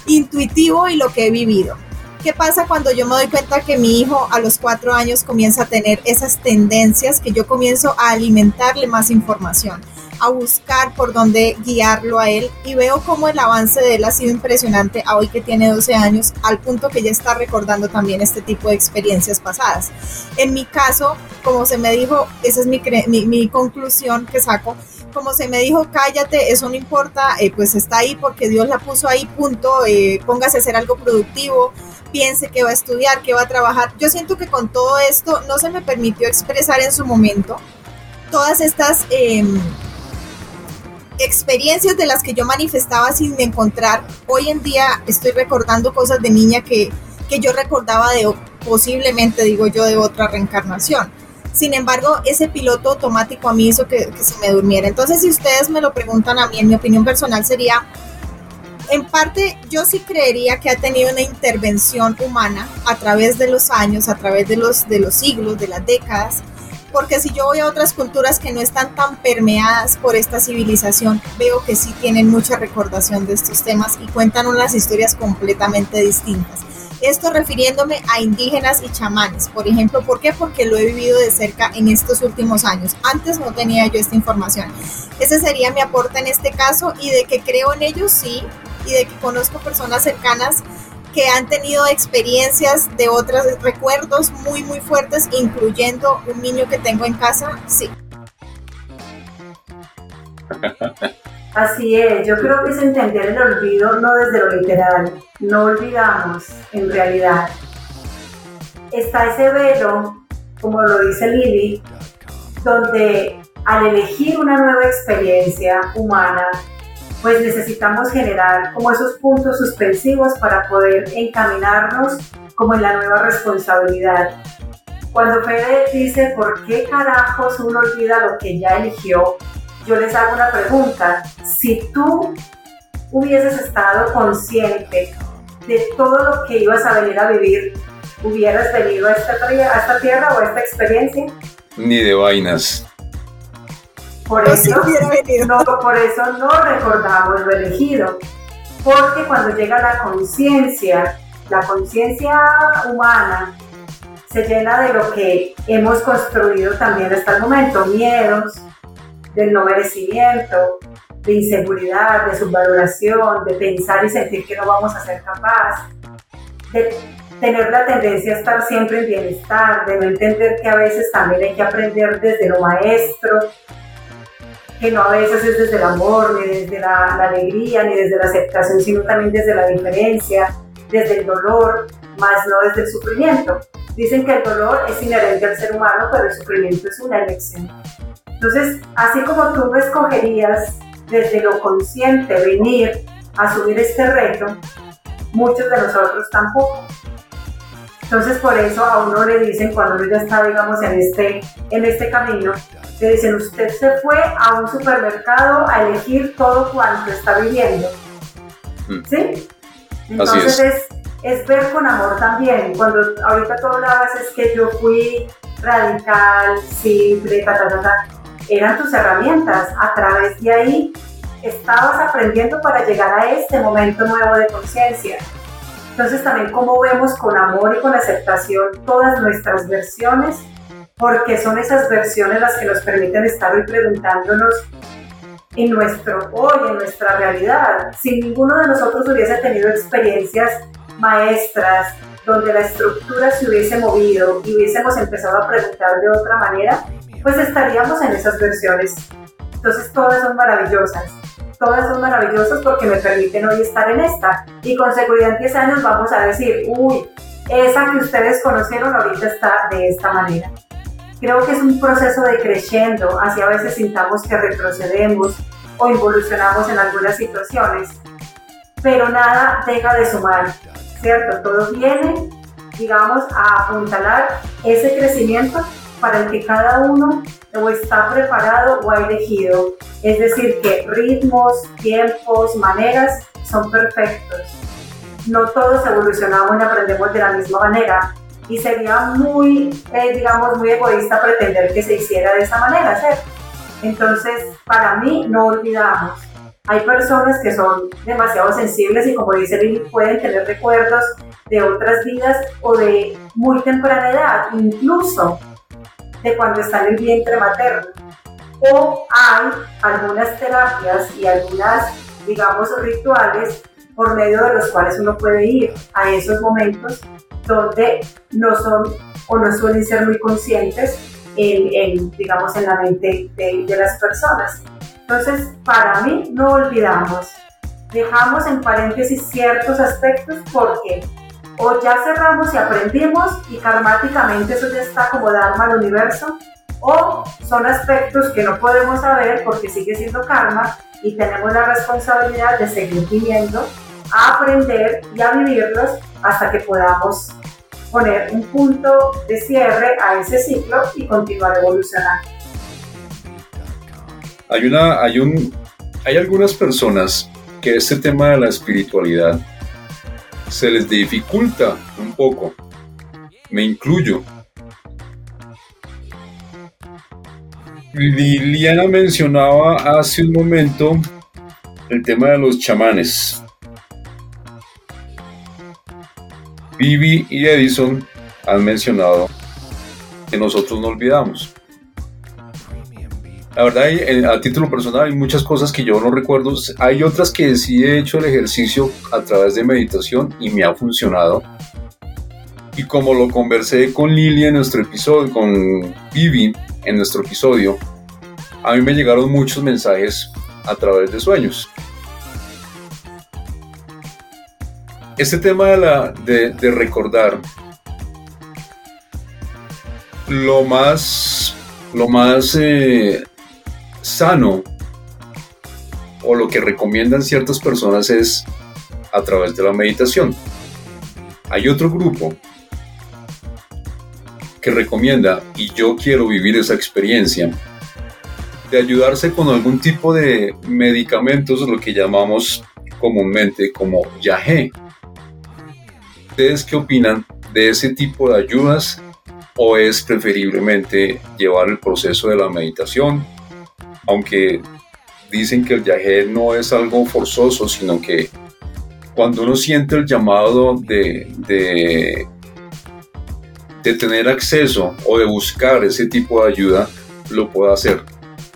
intuitivo y lo que he vivido. ¿Qué pasa cuando yo me doy cuenta que mi hijo a los 4 años comienza a tener esas tendencias, que yo comienzo a alimentarle más información? A buscar por dónde guiarlo a él y veo cómo el avance de él ha sido impresionante a hoy que tiene 12 años, al punto que ya está recordando también este tipo de experiencias pasadas. En mi caso, como se me dijo, esa es mi, mi, conclusión que saco, como se me dijo, cállate, eso no importa, eh, pues está ahí porque Dios la puso ahí, punto, eh, póngase a hacer algo productivo, piense que va a estudiar, que va a trabajar. Yo siento que con todo esto no se me permitió expresar en su momento todas estas... Eh, experiencias de las que yo manifestaba sin encontrar, hoy en día estoy recordando cosas de niña que, que yo recordaba de posiblemente, digo yo, de otra reencarnación. Sin embargo, ese piloto automático a mí hizo que, que se me durmiera. Entonces, si ustedes me lo preguntan a mí, en mi opinión personal sería, en parte yo sí creería que ha tenido una intervención humana a través de los años, a través de los, de los siglos, de las décadas, porque si yo voy a otras culturas que no están tan permeadas por esta civilización, veo que sí tienen mucha recordación de estos temas y cuentan unas historias completamente distintas. Esto refiriéndome a indígenas y chamanes, por ejemplo, ¿por qué? Porque lo he vivido de cerca en estos últimos años. Antes no tenía yo esta información. Ese sería mi aporte en este caso y de que creo en ellos, sí, y de que conozco personas cercanas que han tenido experiencias de otros recuerdos muy, muy fuertes, incluyendo un niño que tengo en casa, sí. Así es, yo creo que es entender el olvido no desde lo literal, no olvidamos en realidad. Está ese velo, como lo dice Lili, donde al elegir una nueva experiencia humana, pues necesitamos generar como esos puntos suspensivos para poder encaminarnos como en la nueva responsabilidad. Cuando Fede dice, ¿por qué carajos uno olvida lo que ya eligió? Yo les hago una pregunta. Si tú hubieses estado consciente de todo lo que ibas a venir a vivir, ¿hubieras venido a esta, a esta tierra o a esta experiencia? Ni de vainas. Por eso, no, por eso no recordamos lo elegido, porque cuando llega la conciencia, la conciencia humana se llena de lo que hemos construido también hasta el momento, miedos, del no merecimiento, de inseguridad, de subvaloración, de pensar y sentir que no vamos a ser capaz, de tener la tendencia a estar siempre en bienestar, de no entender que a veces también hay que aprender desde lo maestro, que no a veces es desde el amor, ni desde la, alegría, ni desde la aceptación, sino también desde la diferencia, desde el dolor, más no desde el sufrimiento. Dicen que el dolor es inherente al ser humano, pero el sufrimiento es una elección. Entonces, así como tú escogerías desde lo consciente venir a asumir este reto, muchos de nosotros tampoco. Entonces, por eso a uno le dicen, cuando uno ya está, digamos, en este, en este camino, le dicen, usted se fue a un supermercado a elegir todo cuanto está viviendo. Mm. ¿Sí? Entonces es. ver con amor también. Cuando ahorita todo hablabas es que yo fui radical, simple, ta, ta, ta, Eran tus herramientas. A través de ahí estabas aprendiendo para llegar a este momento nuevo de conciencia. Entonces también cómo vemos con amor y con aceptación todas nuestras versiones porque son esas versiones las que nos permiten estar hoy preguntándonos en nuestro hoy, en nuestra realidad. Si ninguno de nosotros hubiese tenido experiencias maestras donde la estructura se hubiese movido y hubiésemos empezado a preguntar de otra manera, pues estaríamos en esas versiones. Entonces todas son maravillosas. Todas son maravillosas porque me permiten hoy estar en esta. Y con seguridad en 10 años vamos a decir, uy, esa que ustedes conocieron ahorita está de esta manera. Creo que es un proceso de creciendo, así a veces sintamos que retrocedemos o involucionamos en algunas situaciones, pero nada deja de sumar, ¿cierto? Todo viene, digamos, a apuntalar ese crecimiento para el que cada uno o está preparado o ha elegido. Es decir, que ritmos, tiempos, maneras son perfectos. No todos evolucionamos y aprendemos de la misma manera, y sería muy, eh, digamos, muy egoísta pretender que se hiciera de esa manera, ¿cierto? Entonces, para mí, no olvidamos. Hay personas que son demasiado sensibles y como dice Lili, pueden tener recuerdos de otras vidas o de muy temprana edad, incluso de cuando está en el vientre materno. O hay algunas terapias y algunas, digamos, rituales por medio de los cuales uno puede ir a esos momentos donde no son o no suelen ser muy conscientes en, digamos, en la mente de, de las personas. Entonces, para mí, no olvidamos, dejamos en paréntesis ciertos aspectos porque o ya cerramos y aprendimos y karmáticamente eso ya está como Dharma al universo, o son aspectos que no podemos saber porque sigue siendo karma y tenemos la responsabilidad de seguir viviendo, a aprender y a vivirlos hasta que podamos poner un punto de cierre a ese ciclo y continuar evolucionando. Hay, una, hay, un, hay algunas personas que este tema de la espiritualidad se les dificulta un poco. Me incluyo. Liliana mencionaba hace un momento el tema de los chamanes. Vivi y Edison han mencionado que nosotros no olvidamos. La verdad, a título personal hay muchas cosas que yo no recuerdo. Hay otras que sí he hecho el ejercicio a través de meditación y me ha funcionado. Y como lo conversé con Lili en nuestro episodio, con Vivi en nuestro episodio, a mí me llegaron muchos mensajes a través de sueños. Este tema de, la, de, recordar lo más, lo más eh, sano o lo que recomiendan ciertas personas es a través de la meditación. Hay otro grupo que recomienda, y yo quiero vivir esa experiencia, de ayudarse con algún tipo de medicamentos, lo que llamamos comúnmente como yagé. ¿Ustedes qué opinan de ese tipo de ayudas o es preferiblemente llevar el proceso de la meditación? Aunque dicen que el viaje no es algo forzoso, sino que cuando uno siente el llamado de, de, tener acceso o de buscar ese tipo de ayuda, lo puede hacer.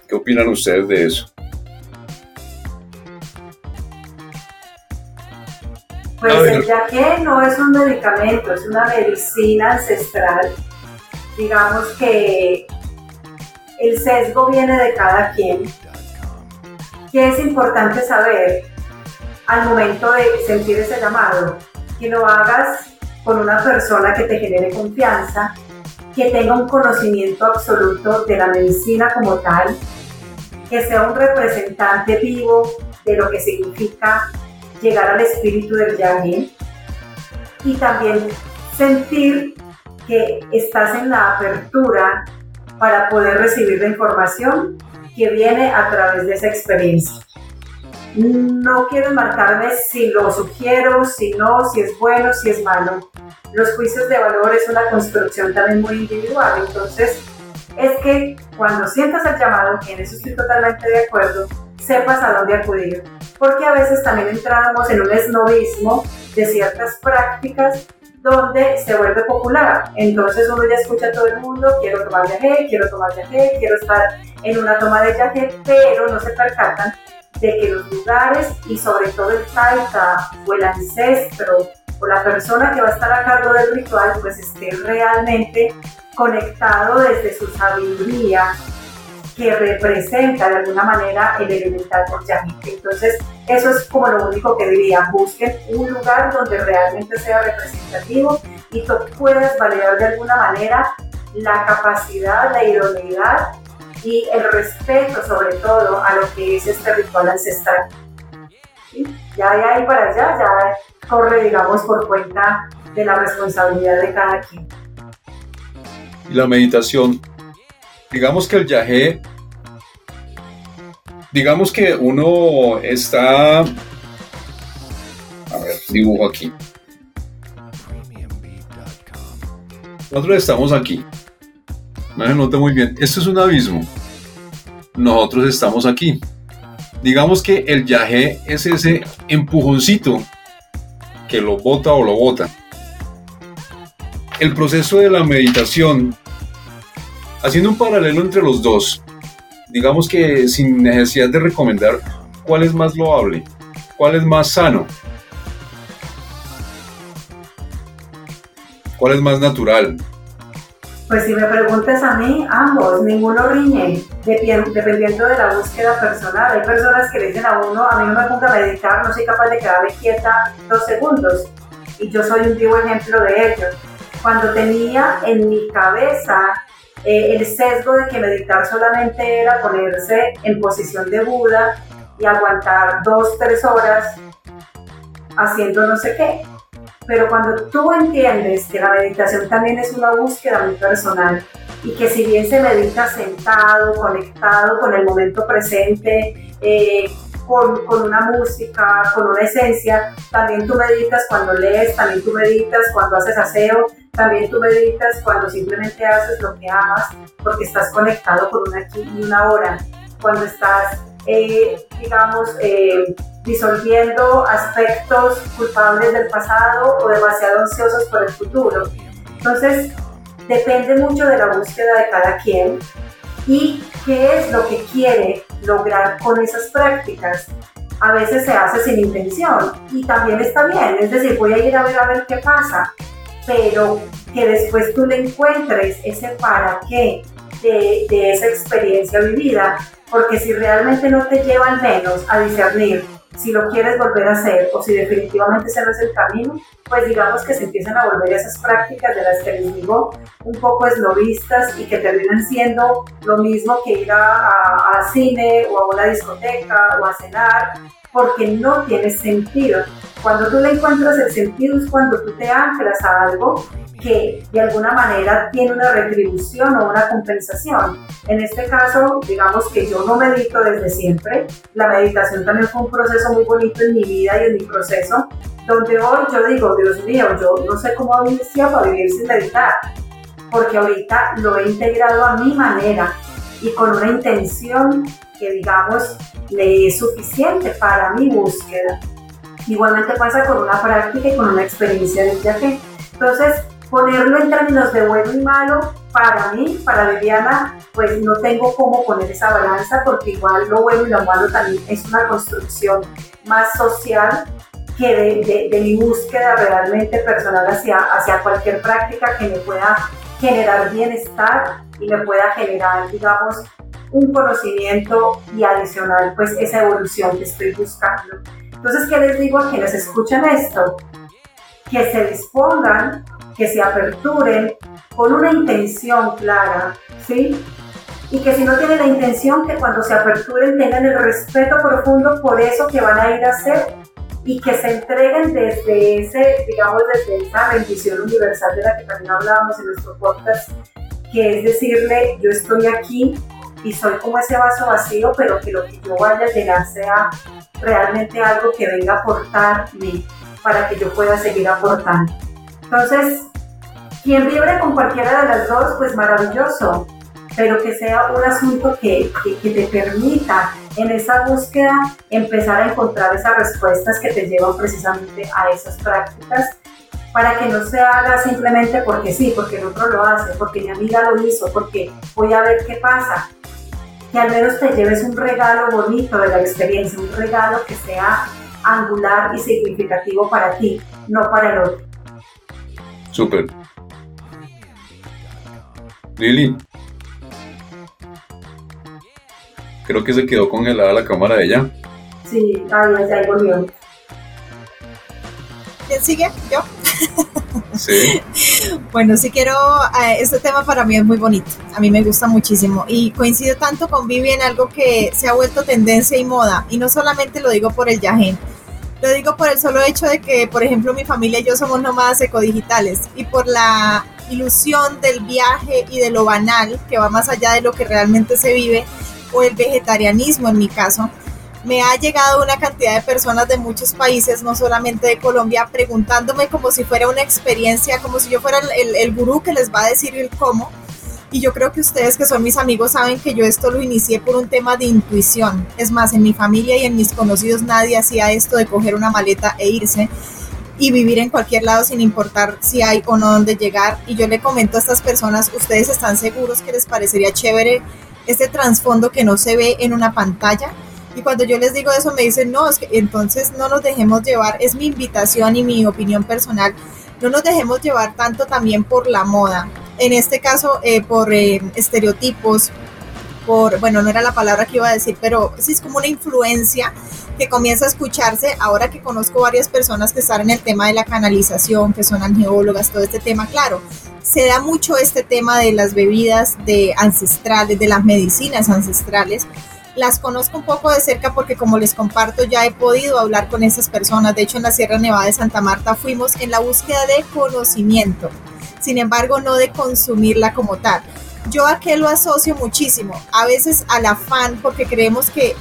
¿Qué opinan ustedes de eso? Pues el yaque no es un medicamento, es una medicina ancestral. Digamos que el sesgo viene de cada quien. ¿Qué es importante saber al momento de sentir ese llamado? Que lo hagas con una persona que te genere confianza, que tenga un conocimiento absoluto de la medicina como tal, que sea un representante vivo de lo que significa llegar al espíritu del yagé y también sentir que estás en la apertura para poder recibir la información que viene a través de esa experiencia. No quiero marcarme si lo sugiero, si no, si es bueno, si es malo. Los juicios de valor es una construcción también muy individual, entonces es que cuando sientas el llamado, en eso estoy totalmente de acuerdo, sepas a dónde acudir porque a veces también entramos en un esnovismo de ciertas prácticas donde se vuelve popular. Entonces uno ya escucha a todo el mundo, quiero tomar viaje, quiero tomar viaje, quiero estar en una toma de viaje, pero no se percatan de que los lugares y sobre todo el taita o el ancestro o la persona que va a estar a cargo del ritual pues esté realmente conectado desde su sabiduría que representa de alguna manera el elemental por Entonces, eso es como lo único que diría, busquen un lugar donde realmente sea representativo y tú puedas validar de alguna manera la capacidad, la idoneidad y el respeto sobre todo a lo que es este ritual ancestral. Ya de ahí para allá, ya corre, digamos, por cuenta de la responsabilidad de cada quien. La meditación, digamos que el yagé, digamos que uno está, a ver, dibujo aquí. Nosotros estamos aquí. No se nota muy bien. Esto es un abismo. Nosotros estamos aquí. Digamos que el yagé es ese empujoncito que lo bota o lo bota. El proceso de la meditación, haciendo un paralelo entre los dos, digamos que sin necesidad de recomendar cuál es más loable, cuál es más sano, cuál es más natural, pues si me preguntas a mí, ambos, ninguno riñe, dependiendo de la búsqueda personal. Hay personas que le dicen a uno, a mí no me ponga a meditar, no soy capaz de quedarme quieta dos segundos. Y yo soy un vivo ejemplo de ello. Cuando tenía en mi cabeza eh, el sesgo de que meditar solamente era ponerse en posición de Buda y aguantar dos, tres horas haciendo no sé qué, pero cuando tú entiendes que la meditación también es una búsqueda muy personal y que si bien se medita sentado, conectado con el momento presente, eh, con, una música, con una esencia, también tú meditas cuando lees, también tú meditas cuando haces aseo, también tú meditas cuando simplemente haces lo que amas porque estás conectado con una aquí hora, cuando estás, eh, digamos, eh, disolviendo aspectos culpables del pasado o demasiado ansiosos por el futuro. Entonces, depende mucho de la búsqueda de cada quien y qué es lo que quiere lograr con esas prácticas. A veces se hace sin intención y también está bien, es decir, voy a ir a ver a ver qué pasa, pero que después tú le encuentres ese para qué de, esa experiencia vivida, porque si realmente no te lleva al menos a discernir si lo quieres volver a hacer o si definitivamente ese no es el camino, pues digamos que se empiezan a volver esas prácticas de las que les digo un poco eslovistas y que terminan siendo lo mismo que ir a, a cine o a una discoteca o a cenar, porque no tiene sentido. Cuando tú le encuentras el sentido es cuando tú te anclas a algo que de alguna manera tiene una retribución o una compensación. En este caso, digamos que yo no medito desde siempre. La meditación también fue un proceso muy bonito en mi vida y en mi proceso, donde hoy yo digo, Dios mío, yo no sé cómo decía para vivir sin meditar, porque ahorita lo he integrado a mi manera y con una intención que digamos le es suficiente para mi búsqueda. Igualmente pasa con una práctica y con una experiencia de viaje. Entonces, ponerlo en términos de bueno y malo, para mí, para Viviana, pues no tengo cómo poner esa balanza porque igual lo bueno y lo malo también es una construcción más social que de, mi búsqueda realmente personal hacia, hacia cualquier práctica que me pueda generar bienestar y me pueda generar, digamos, un conocimiento y adicional, pues esa evolución que estoy buscando. Entonces, ¿qué les digo a quienes escuchan esto? Que se dispongan que se aperturen con una intención clara, ¿sí? Y que si no tienen la intención, que cuando se aperturen tengan el respeto profundo por eso que van a ir a hacer y que se entreguen desde ese, digamos, desde esa bendición universal de la que también hablábamos en nuestro podcast, que es decirle, yo estoy aquí y soy como ese vaso vacío, pero que lo que yo vaya a llegar sea realmente algo que venga a aportarme para que yo pueda seguir aportando. Entonces, quien vibre con cualquiera de las dos, pues maravilloso, pero que sea un asunto que, que, te permita en esa búsqueda empezar a encontrar esas respuestas que te llevan precisamente a esas prácticas para que no se haga simplemente porque sí, porque el otro lo hace, porque mi amiga lo hizo, porque voy a ver qué pasa. Que al menos te lleves un regalo bonito de la experiencia, un regalo que sea angular y significativo para ti, no para el otro. Súper. Lili. Creo que se quedó congelada la cámara de ella. Sí, ahí, ahí volvió. ¿Quién sigue? ¿Yo? Sí. Bueno, sí quiero, eh, este tema para mí es muy bonito, a mí me gusta muchísimo y coincido tanto con Vivi en algo que se ha vuelto tendencia y moda y no solamente lo digo por el yajen, lo digo por el solo hecho de que, por ejemplo, mi familia y yo somos nómadas ecodigitales y por la ilusión del viaje y de lo banal que va más allá de lo que realmente se vive o el vegetarianismo en mi caso me ha llegado una cantidad de personas de muchos países, no solamente de Colombia, preguntándome como si fuera una experiencia, como si yo fuera el, el, gurú que les va a decir el cómo. Y yo creo que ustedes que son mis amigos saben que yo esto lo inicié por un tema de intuición. Es más, en mi familia y en mis conocidos nadie hacía esto de coger una maleta e irse y vivir en cualquier lado sin importar si hay o no dónde llegar. Y yo le comento a estas personas, ustedes están seguros que les parecería chévere este trasfondo que no se ve en una pantalla y cuando yo les digo eso me dicen, no, es que entonces no nos dejemos llevar, es mi invitación y mi opinión personal, no nos dejemos llevar tanto también por la moda, en este caso eh, por eh, estereotipos, por, bueno, no era la palabra que iba a decir, pero sí es como una influencia que comienza a escucharse ahora que conozco varias personas que están en el tema de la canalización, que son angeólogas, todo este tema, claro, se da mucho este tema de las bebidas de ancestrales, de las medicinas ancestrales, las conozco un poco de cerca porque como les comparto ya he podido hablar con esas personas. De hecho, en la Sierra Nevada de Santa Marta fuimos en la búsqueda de conocimiento, sin embargo no de consumirla como tal. Yo a qué lo asocio muchísimo, a veces al afán porque creemos que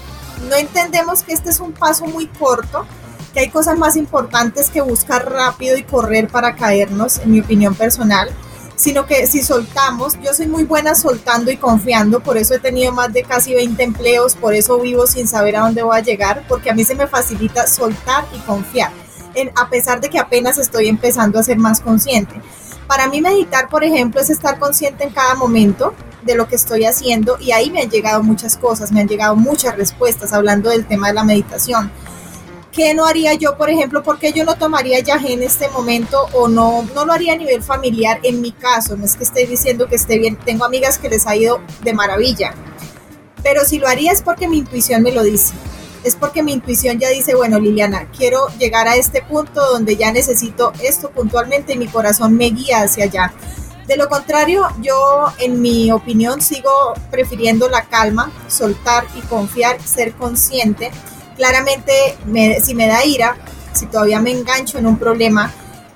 no entendemos que este es un paso muy corto, que hay cosas más importantes que buscar rápido y correr para caernos, en mi opinión personal sino que si soltamos, yo soy muy buena soltando y confiando, por eso he tenido más de casi 20 empleos, por eso vivo sin saber a dónde voy a llegar, porque a mí se me facilita soltar y confiar, en, a pesar de que apenas estoy empezando a ser más consciente. Para mí meditar, por ejemplo, es estar consciente en cada momento de lo que estoy haciendo y ahí me han llegado muchas cosas, me han llegado muchas respuestas hablando del tema de la meditación ¿Qué no haría yo, por ejemplo? ¿Por qué yo no tomaría yagé en este momento o no, no lo haría a nivel familiar en mi caso? No es que esté diciendo que esté bien, tengo amigas que les ha ido de maravilla, pero si lo haría es porque mi intuición me lo dice. Es porque mi intuición ya dice, bueno, Liliana, quiero llegar a este punto donde ya necesito esto puntualmente y mi corazón me guía hacia allá. De lo contrario, yo en mi opinión sigo prefiriendo la calma, soltar y confiar, ser consciente claramente si me da ira, si todavía me engancho en un problema,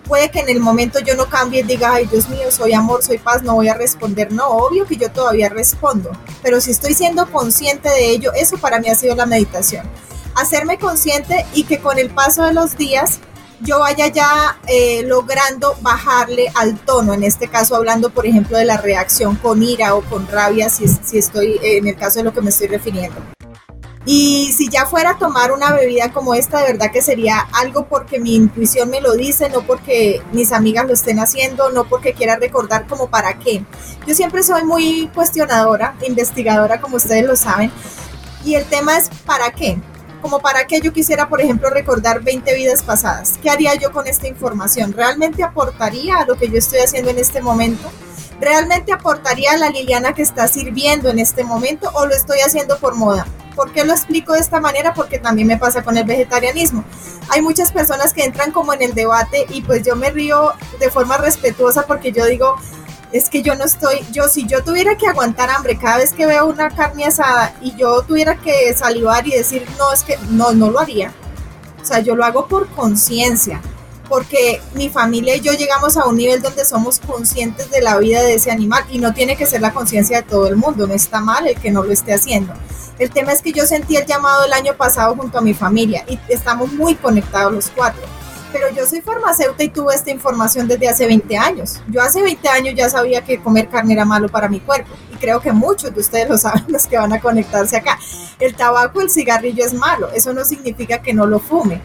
puede que en el momento yo no cambie y diga, ay Dios mío, soy amor, soy paz, no voy a responder. No, obvio que yo todavía respondo, pero si estoy siendo consciente de ello, eso para mí ha sido la meditación. Hacerme consciente y que con el paso de los días yo vaya ya eh, logrando bajarle al tono, en este caso hablando por ejemplo de la reacción con ira o con rabia, si, si estoy en el caso de lo que me estoy refiriendo. Y si ya fuera a tomar una bebida como esta, de verdad que sería algo porque mi intuición me lo dice, no porque mis amigas lo estén haciendo, no porque quiera recordar como para qué. Yo siempre soy muy cuestionadora, investigadora, como ustedes lo saben. Y el tema es para qué. Como para qué yo quisiera, por ejemplo, recordar 20 vidas pasadas. ¿Qué haría yo con esta información? ¿Realmente aportaría a lo que yo estoy haciendo en este momento? ¿Realmente aportaría a la Liliana que está sirviendo en este momento o lo estoy haciendo por moda? ¿Por qué lo explico de esta manera? Porque también me pasa con el vegetarianismo. Hay muchas personas que entran como en el debate y pues yo me río de forma respetuosa porque yo digo, es que yo no estoy, yo si yo tuviera que aguantar hambre cada vez que veo una carne asada y yo tuviera que salivar y decir, no, es que no, no lo haría. O sea, yo lo hago por conciencia, porque mi familia y yo llegamos a un nivel donde somos conscientes de la vida de ese animal y no tiene que ser la conciencia de todo el mundo, no está mal el que no lo esté haciendo. El tema es que yo sentí el llamado el año pasado junto a mi familia y estamos muy conectados los cuatro. Pero yo soy farmacéutica y tuve esta información desde hace 20 años. Yo hace 20 años ya sabía que comer carne era malo para mi cuerpo y creo que muchos de ustedes lo saben los que van a conectarse acá. El tabaco, el cigarrillo es malo, eso no significa que no lo fume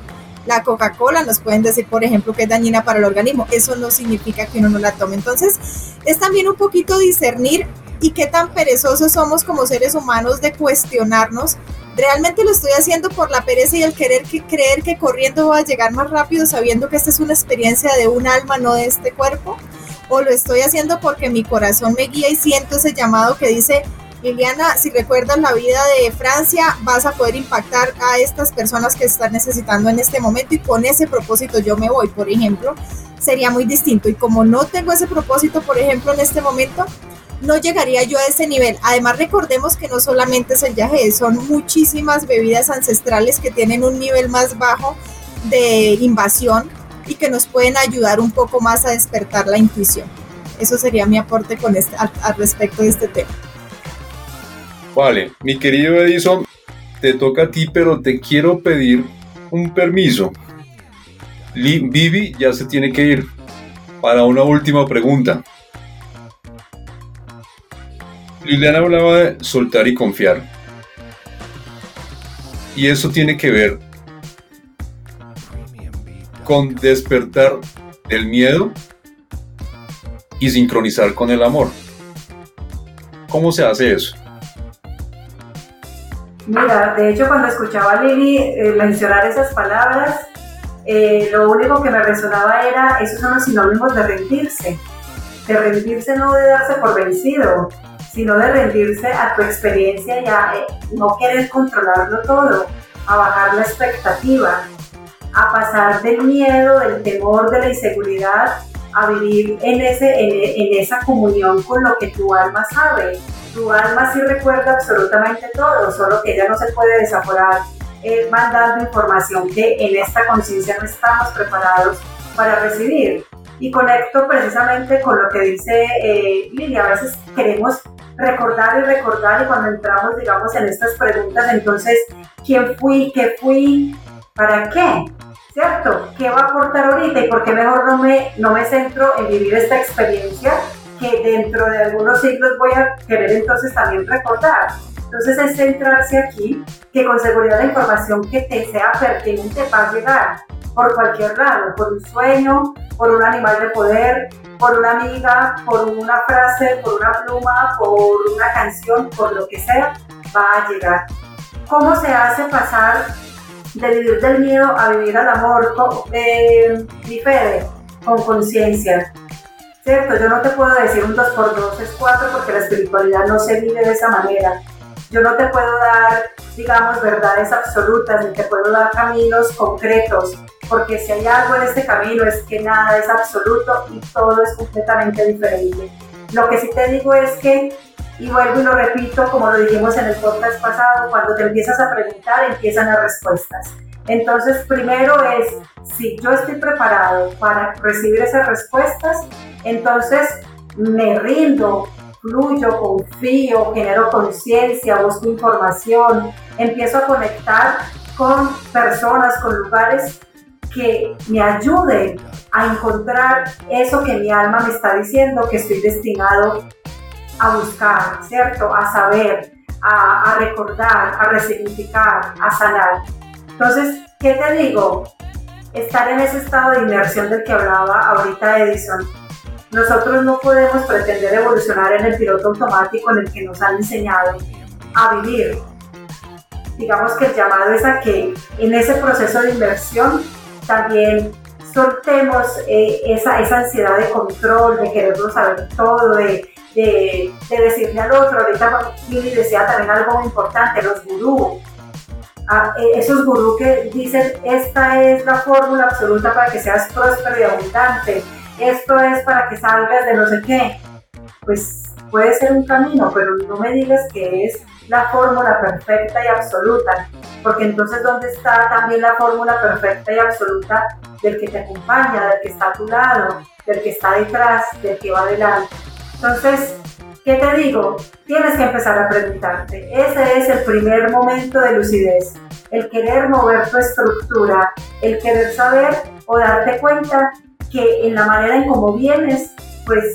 la Coca-Cola, nos pueden decir, por ejemplo, que es dañina para el organismo. Eso no significa que uno no la tome. Entonces, es también un poquito discernir y qué tan perezosos somos como seres humanos de cuestionarnos. ¿Realmente lo estoy haciendo por la pereza y el querer que, creer que corriendo voy a llegar más rápido sabiendo que esta es una experiencia de un alma, no de este cuerpo? ¿O lo estoy haciendo porque mi corazón me guía y siento ese llamado que dice, Liliana, si recuerdas la vida de Francia, vas a poder impactar a estas personas que están necesitando en este momento y con ese propósito yo me voy, por ejemplo, sería muy distinto. Y como no tengo ese propósito, por ejemplo, en este momento, no llegaría yo a ese nivel. Además, recordemos que no solamente es el viaje, son muchísimas bebidas ancestrales que tienen un nivel más bajo de invasión y que nos pueden ayudar un poco más a despertar la intuición. Eso sería mi aporte con este, al respecto de este tema. Vale, mi querido Edison, te toca a ti, pero te quiero pedir un permiso. Vivi ya se tiene que ir para una última pregunta. Liliana hablaba de soltar y confiar. Y eso tiene que ver con despertar del miedo y sincronizar con el amor. ¿Cómo se hace eso? Mira, de hecho cuando escuchaba a Lili eh, mencionar esas palabras, eh, lo único que me resonaba era, esos son los sinónimos de rendirse. De rendirse no de darse por vencido, sino de rendirse a tu experiencia y a eh, no querer controlarlo todo, a bajar la expectativa, a pasar del miedo, del temor, de la inseguridad, a vivir en, ese, en esa comunión con lo que tu alma sabe, tu alma sí recuerda absolutamente todo, solo que ella no se puede desaforar eh, mandando información que en esta conciencia no estamos preparados para recibir. Y conecto precisamente con lo que dice eh, Lili, a veces queremos recordar y recordar y cuando entramos, digamos, en estas preguntas, entonces, ¿quién fui? ¿Qué fui? ¿Para qué? ¿Cierto? ¿Qué va a aportar ahorita? ¿Y por qué mejor no me, no me centro en vivir esta experiencia que dentro de algunos siglos voy a querer entonces también recordar. Entonces es centrarse aquí, que con seguridad la información que te sea pertinente va a llegar por cualquier lado, por un sueño, por un animal de poder, por una amiga, por una frase, por una pluma, por una canción, por lo que sea, va a llegar. ¿Cómo se hace pasar de vivir del miedo a vivir al amor? Eh, con conciencia. ¿cierto? Yo no te puedo decir un 2 por 2 es 4 porque la espiritualidad no se vive de esa manera. Yo no te puedo dar, digamos, verdades absolutas, ni te puedo dar caminos concretos, porque si hay algo en este camino es que nada es absoluto y todo es completamente diferente. Lo que sí te digo es que, y vuelvo y lo repito, como lo dijimos en el podcast pasado, cuando te empiezas a preguntar, empiezan las respuestas. Entonces, primero es, si yo estoy preparado para recibir esas respuestas, entonces me rindo, fluyo, confío, genero conciencia, busco información, empiezo a conectar con personas, con lugares que me ayuden a encontrar eso que mi alma me está diciendo que estoy destinado a buscar, ¿cierto? A saber, a, recordar, a resignificar, a sanar. Entonces, ¿qué te digo? Estar en ese estado de inmersión del que hablaba ahorita Edison. Nosotros no podemos pretender evolucionar en el piloto automático en el que nos han enseñado a vivir. Digamos que el llamado es a que en ese proceso de inversión también soltemos eh, esa, esa ansiedad de control, de quererlo saber todo, de, de, de decirle al otro. Ahorita Lili decía también algo muy importante, los gurús eh, esos gurús que dicen esta es la fórmula absoluta para que seas próspero y abundante, esto es para que salgas de no sé qué, pues puede ser un camino, pero no me digas que es la fórmula perfecta y absoluta, porque entonces ¿dónde está también la fórmula perfecta y absoluta del que te acompaña, del que está a tu lado, del que está detrás, del que va adelante? Entonces, ¿Qué te digo? Tienes que empezar a preguntarte. Ese es el primer momento de lucidez. El querer mover tu estructura, el querer saber o darte cuenta que en la manera en cómo vienes, pues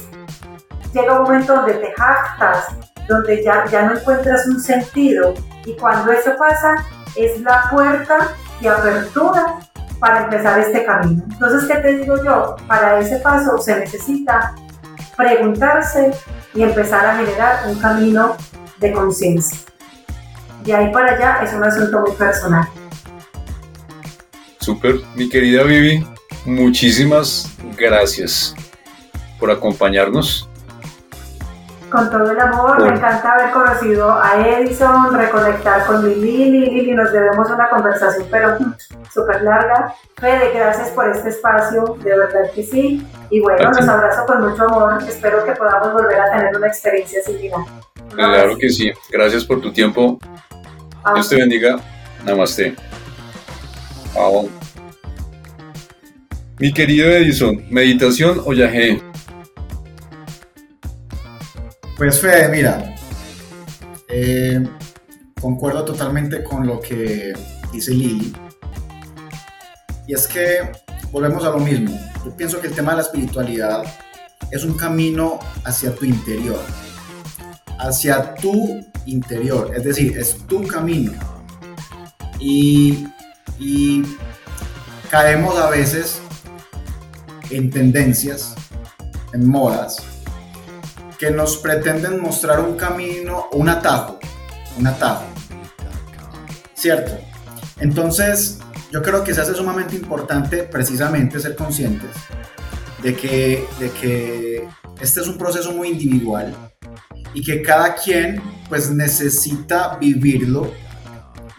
llega un momento donde te jactas, donde ya, ya no encuentras un sentido. Y cuando eso pasa, es la puerta de apertura para empezar este camino. Entonces, ¿qué te digo yo? Para ese paso se necesita preguntarse y empezar a generar un camino de conciencia. De ahí para allá es un asunto muy personal. Super, mi querida Vivi, muchísimas gracias por acompañarnos. Con todo el amor, me encanta haber conocido a Edison, reconectar con Lili. Lili, nos debemos una conversación, pero súper larga. Fede, gracias por este espacio, de verdad que sí. Y bueno, los abrazo con mucho amor. Espero que podamos volver a tener una experiencia similar. Claro que sí. Gracias por tu tiempo. Dios te bendiga. Namaste. Chao. Mi querido Edison, ¿meditación o yagé? Pues Fede, mira, eh, concuerdo totalmente con lo que dice Lili. Y es que volvemos a lo mismo. Yo pienso que el tema de la espiritualidad es un camino hacia tu interior. Hacia tu interior. Es decir, es tu camino. Y, y caemos a veces en tendencias, en modas, que nos pretenden mostrar un camino, un atajo, un atajo. ¿Cierto? Entonces, yo creo que se hace sumamente importante precisamente ser conscientes de que, de que este es un proceso muy individual y que cada quien pues necesita vivirlo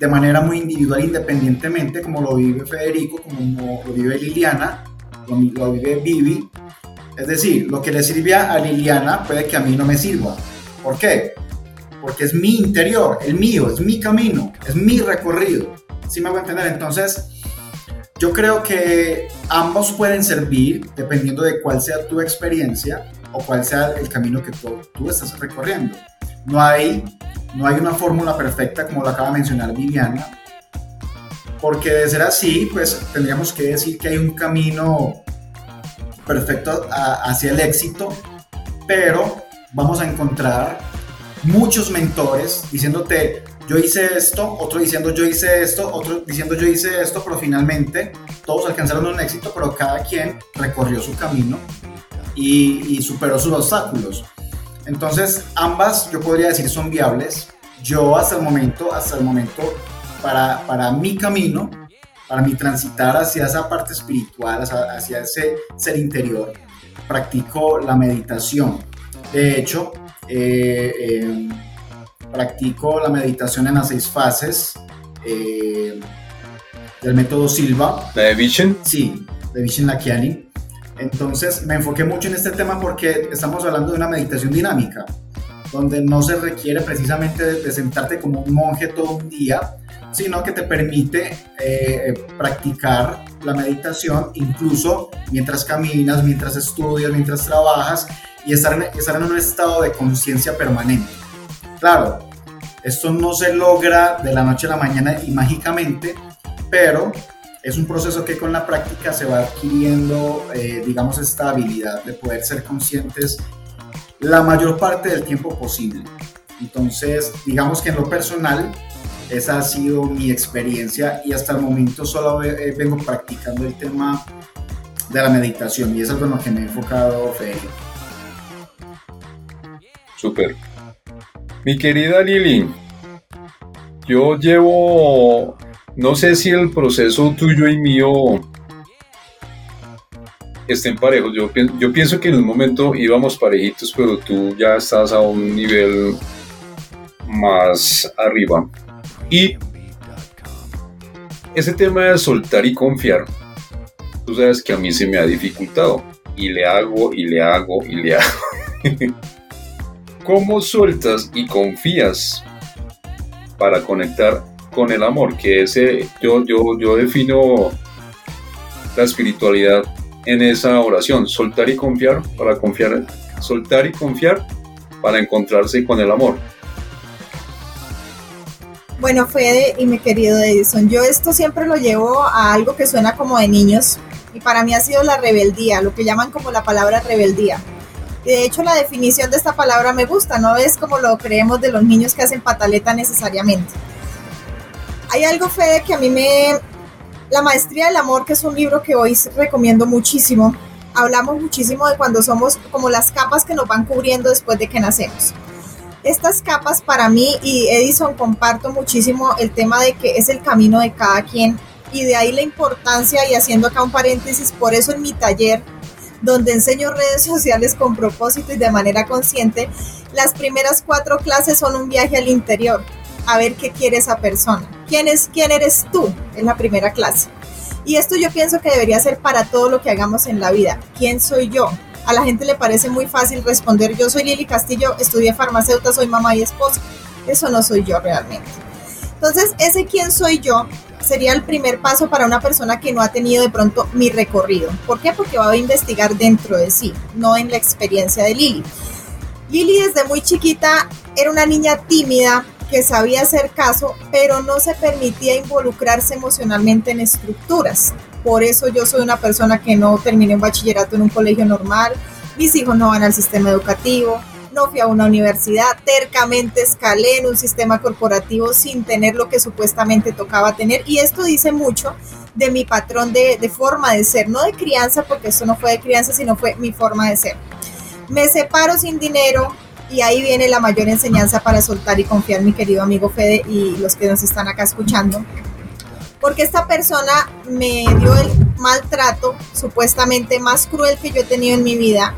de manera muy individual independientemente como lo vive Federico, como lo vive Liliana, lo, lo vive Vivi es decir, lo que le sirve a Liliana puede que a mí no me sirva. ¿Por qué? Porque es mi interior, el mío, es mi camino, es mi recorrido. ¿Sí me hago entender? Entonces, yo creo que ambos pueden servir dependiendo de cuál sea tu experiencia o cuál sea el camino que tú, estás recorriendo. No hay, no hay una fórmula perfecta como lo acaba de mencionar Liliana, porque de ser así, pues tendríamos que decir que hay un camino perfecto hacia el éxito, pero vamos a encontrar muchos mentores diciéndote, yo hice esto, otro diciendo yo hice esto, otro diciendo yo hice esto, pero finalmente todos alcanzaron un éxito, pero cada quien recorrió su camino y, superó sus obstáculos. Entonces, ambas yo podría decir son viables. Yo hasta el momento, hasta el momento, para, para mi camino, para mí transitar hacia esa parte espiritual, hacia, ese ser interior, practico la meditación. De hecho, eh, eh, practico la meditación en las seis fases eh, del método Silva. ¿La de Vishen? Sí, de Vishen Lakiani. Entonces me enfoqué mucho en este tema porque estamos hablando de una meditación dinámica, donde no se requiere precisamente de sentarte como un monje todo un día, sino que te permite eh, practicar la meditación incluso mientras caminas, mientras estudias, mientras trabajas y estar en, estar en un estado de conciencia permanente. Claro, esto no se logra de la noche a la mañana y mágicamente, pero es un proceso que con la práctica se va adquiriendo, eh, digamos, esta habilidad de poder ser conscientes la mayor parte del tiempo posible. Entonces, digamos que en lo personal, esa ha sido mi experiencia y hasta el momento solo vengo practicando el tema de la meditación y eso es lo que me he enfocado, Federico. Súper. Mi querida Lili, yo llevo, no sé si el proceso tuyo y mío estén parejos. Yo, yo pienso que en un momento íbamos parejitos, pero tú ya estás a un nivel más arriba. Y ese tema de soltar y confiar, tú sabes que a mí se me ha dificultado. Y le hago, y le hago, y le hago. ¿Cómo sueltas y confías para conectar con el amor? Que ese, yo, yo, yo defino la espiritualidad en esa oración. Soltar y confiar para confiar. Soltar y confiar para encontrarse con el amor. Bueno, Fede y mi querido Edison, yo esto siempre lo llevo a algo que suena como de niños y para mí ha sido la rebeldía, lo que llaman como la palabra rebeldía. De hecho la definición de esta palabra me gusta, no es como lo creemos de los niños que hacen pataleta necesariamente. Hay algo, Fede, que a mí me, La Maestría del Amor, que es un libro que hoy recomiendo muchísimo, hablamos muchísimo de cuando somos como las capas que nos van cubriendo después de que nacemos. Estas capas para mí y Edison comparto muchísimo el tema de que es el camino de cada quien y de ahí la importancia y haciendo acá un paréntesis, por eso en mi taller donde enseño redes sociales con propósito y de manera consciente, las primeras cuatro clases son un viaje al interior, a ver qué quiere esa persona. ¿Quién, es, quién eres tú en la primera clase? Y esto yo pienso que debería ser para todo lo que hagamos en la vida. ¿Quién soy yo? A la gente le parece muy fácil responder, yo soy Lili Castillo, estudié farmacéutica, soy mamá y esposa. Eso no soy yo realmente. Entonces, ese quién soy yo sería el primer paso para una persona que no ha tenido de pronto mi recorrido. ¿Por qué? Porque va a investigar dentro de sí, no en la experiencia de Lili. Lili desde muy chiquita era una niña tímida que sabía hacer caso, pero no se permitía involucrarse emocionalmente en estructuras. Por eso yo soy una persona que no terminé un bachillerato en un colegio normal, mis hijos no van al sistema educativo, no fui a una universidad, tercamente escalé en un sistema corporativo sin tener lo que supuestamente tocaba tener. Y esto dice mucho de mi patrón de, forma de ser, no de crianza, porque esto no fue de crianza, sino fue mi forma de ser. Me separo sin dinero, y ahí viene la mayor enseñanza para soltar y confiar, mi querido amigo Fede y los que nos están acá escuchando. Porque esta persona me dio el maltrato supuestamente más cruel que yo he tenido en mi vida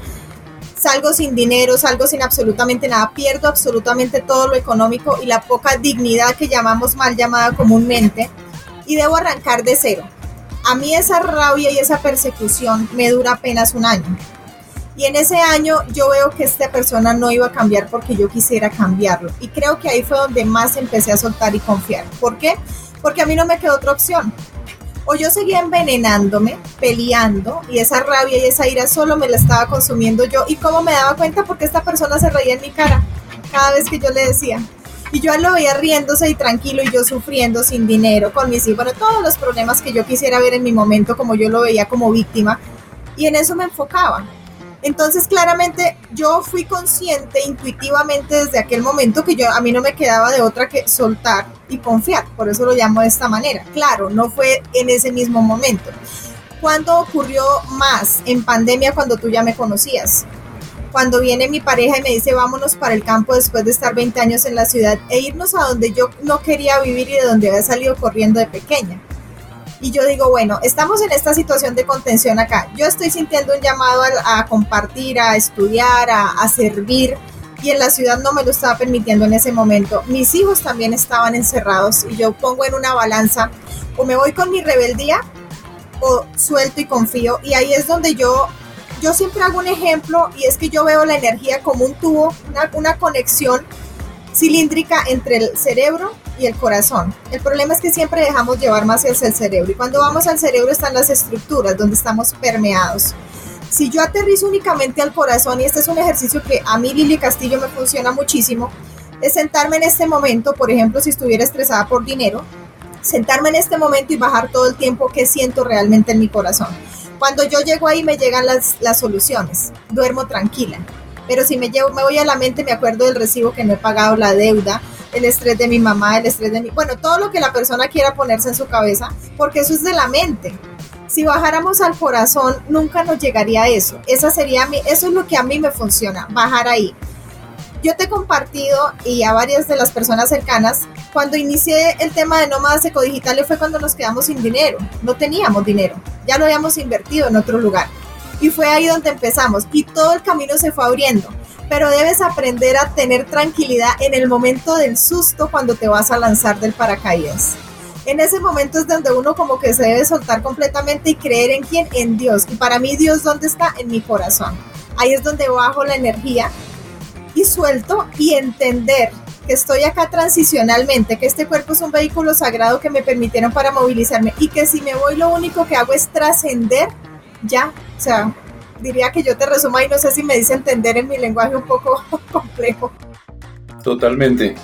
salgo sin dinero, salgo sin absolutamente nada, pierdo absolutamente todo lo económico y la poca dignidad que llamamos mal llamada comúnmente y debo arrancar de cero. A mí esa rabia y esa persecución me dura apenas un año. Y en ese año yo veo que esta persona no iba a cambiar porque yo quisiera cambiarlo. Y creo que ahí fue donde más empecé a soltar y confiar. ¿Por qué? Porque a mí no me quedó otra opción o yo seguía envenenándome, peleando, y esa rabia y esa ira solo me la estaba consumiendo yo. ¿Y cómo me daba cuenta? Porque esta persona se reía en mi cara cada vez que yo le decía. Y yo lo veía riéndose y tranquilo y yo sufriendo sin dinero con mis hijos, bueno, todos los problemas que yo quisiera ver en mi momento, como yo lo veía como víctima, y en eso me enfocaba. Entonces, claramente, yo fui consciente intuitivamente desde aquel momento que yo a mí no me quedaba de otra que soltar y confiar. Por eso lo llamo de esta manera. Claro, no fue en ese mismo momento. ¿Cuándo ocurrió más? En pandemia, cuando tú ya me conocías. Cuando viene mi pareja y me dice vámonos para el campo después de estar 20 años en la ciudad e irnos a donde yo no quería vivir y de donde había salido corriendo de pequeña y yo digo, bueno, estamos en esta situación de contención acá. Yo estoy sintiendo un llamado a, compartir, a estudiar, a, a, servir y en la ciudad no me lo estaba permitiendo en ese momento. Mis hijos también estaban encerrados y yo pongo en una balanza o me voy con mi rebeldía o suelto y confío y ahí es donde yo yo siempre hago un ejemplo y es que yo veo la energía como un tubo, una, una conexión cilíndrica entre el cerebro y el corazón. El problema es que siempre dejamos llevar más hacia el cerebro y cuando vamos al cerebro están las estructuras donde estamos permeados. Si yo aterrizo únicamente al corazón, y este es un ejercicio que a mí Lili Castillo me funciona muchísimo, es sentarme en este momento, por ejemplo, si estuviera estresada por dinero, sentarme en este momento y bajar todo el tiempo que siento realmente en mi corazón. Cuando yo llego ahí me llegan las, las soluciones, duermo tranquila. Pero si me, llevo, me voy a la mente, me acuerdo del recibo que no he pagado, la deuda, el estrés de mi mamá, el estrés de mi... Bueno, todo lo que la persona quiera ponerse en su cabeza, porque eso es de la mente. Si bajáramos al corazón, nunca nos llegaría eso. Esa sería mi, eso es lo que a mí me funciona, bajar ahí. Yo te he compartido y a varias de las personas cercanas, cuando inicié el tema de nómadas ecodigitales fue cuando nos quedamos sin dinero, no teníamos dinero, ya lo habíamos invertido en otro lugar. Y fue ahí donde empezamos y todo el camino se fue abriendo. Pero debes aprender a tener tranquilidad en el momento del susto cuando te vas a lanzar del paracaídas. En ese momento es donde uno como que se debe soltar completamente y creer en quién, en Dios. Y para mí Dios, ¿dónde está? En mi corazón. Ahí es donde bajo la energía y suelto y entender que estoy acá transicionalmente, que este cuerpo es un vehículo sagrado que me permitieron para movilizarme y que si me voy lo único que hago es trascender ya, o sea, diría que yo te resumo y no sé si me dice entender en mi lenguaje un poco complejo. Totalmente.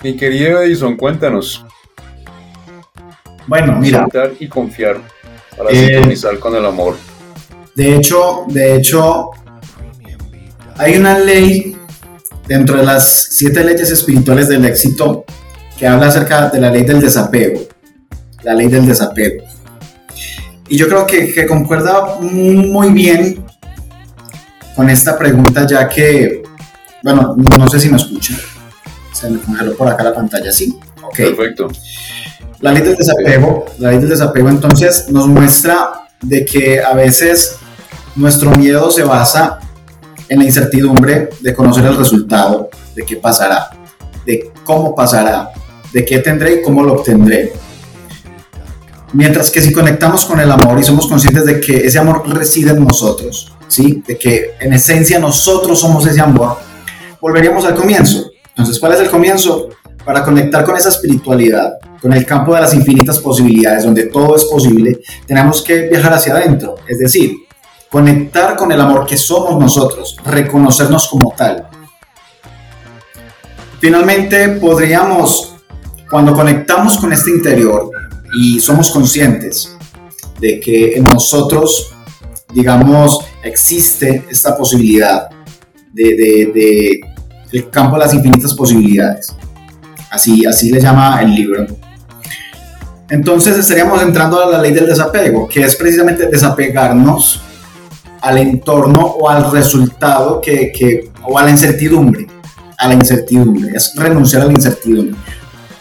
Mi querido Edison, cuéntanos. Bueno, mira. Soltar y confiar para eh, sintonizar con el amor. De hecho, de hecho, hay una ley dentro de las siete leyes espirituales del éxito que habla acerca de la ley del desapego. la ley del desapego. Y yo creo que, que concuerda muy bien con esta pregunta ya que, bueno, no sé si me escuchan. Se me congeló por acá la pantalla, sí. Ok. Perfecto. La ley del desapego, la ley del desapego entonces nos muestra de que a veces nuestro miedo se basa en la incertidumbre de conocer el resultado, de qué pasará, de cómo pasará, de qué tendré y cómo lo obtendré. Mientras que si conectamos con el amor y somos conscientes de que ese amor reside en nosotros, ¿sí? de que en esencia nosotros somos ese amor, volveríamos al comienzo. Entonces, ¿cuál es el comienzo? Para conectar con esa espiritualidad, con el campo de las infinitas posibilidades, donde todo es posible, tenemos que viajar hacia adentro, es decir, conectar con el amor que somos nosotros, reconocernos como tal. Finalmente, podríamos, cuando conectamos con este interior y somos conscientes de que en nosotros, digamos, existe esta posibilidad de, de, el campo de las infinitas posibilidades. Así, así le llama el libro. Entonces estaríamos entrando a la ley del desapego, que es precisamente desapegarnos al entorno o al resultado que, que, o a la incertidumbre, a la incertidumbre, es renunciar a la incertidumbre,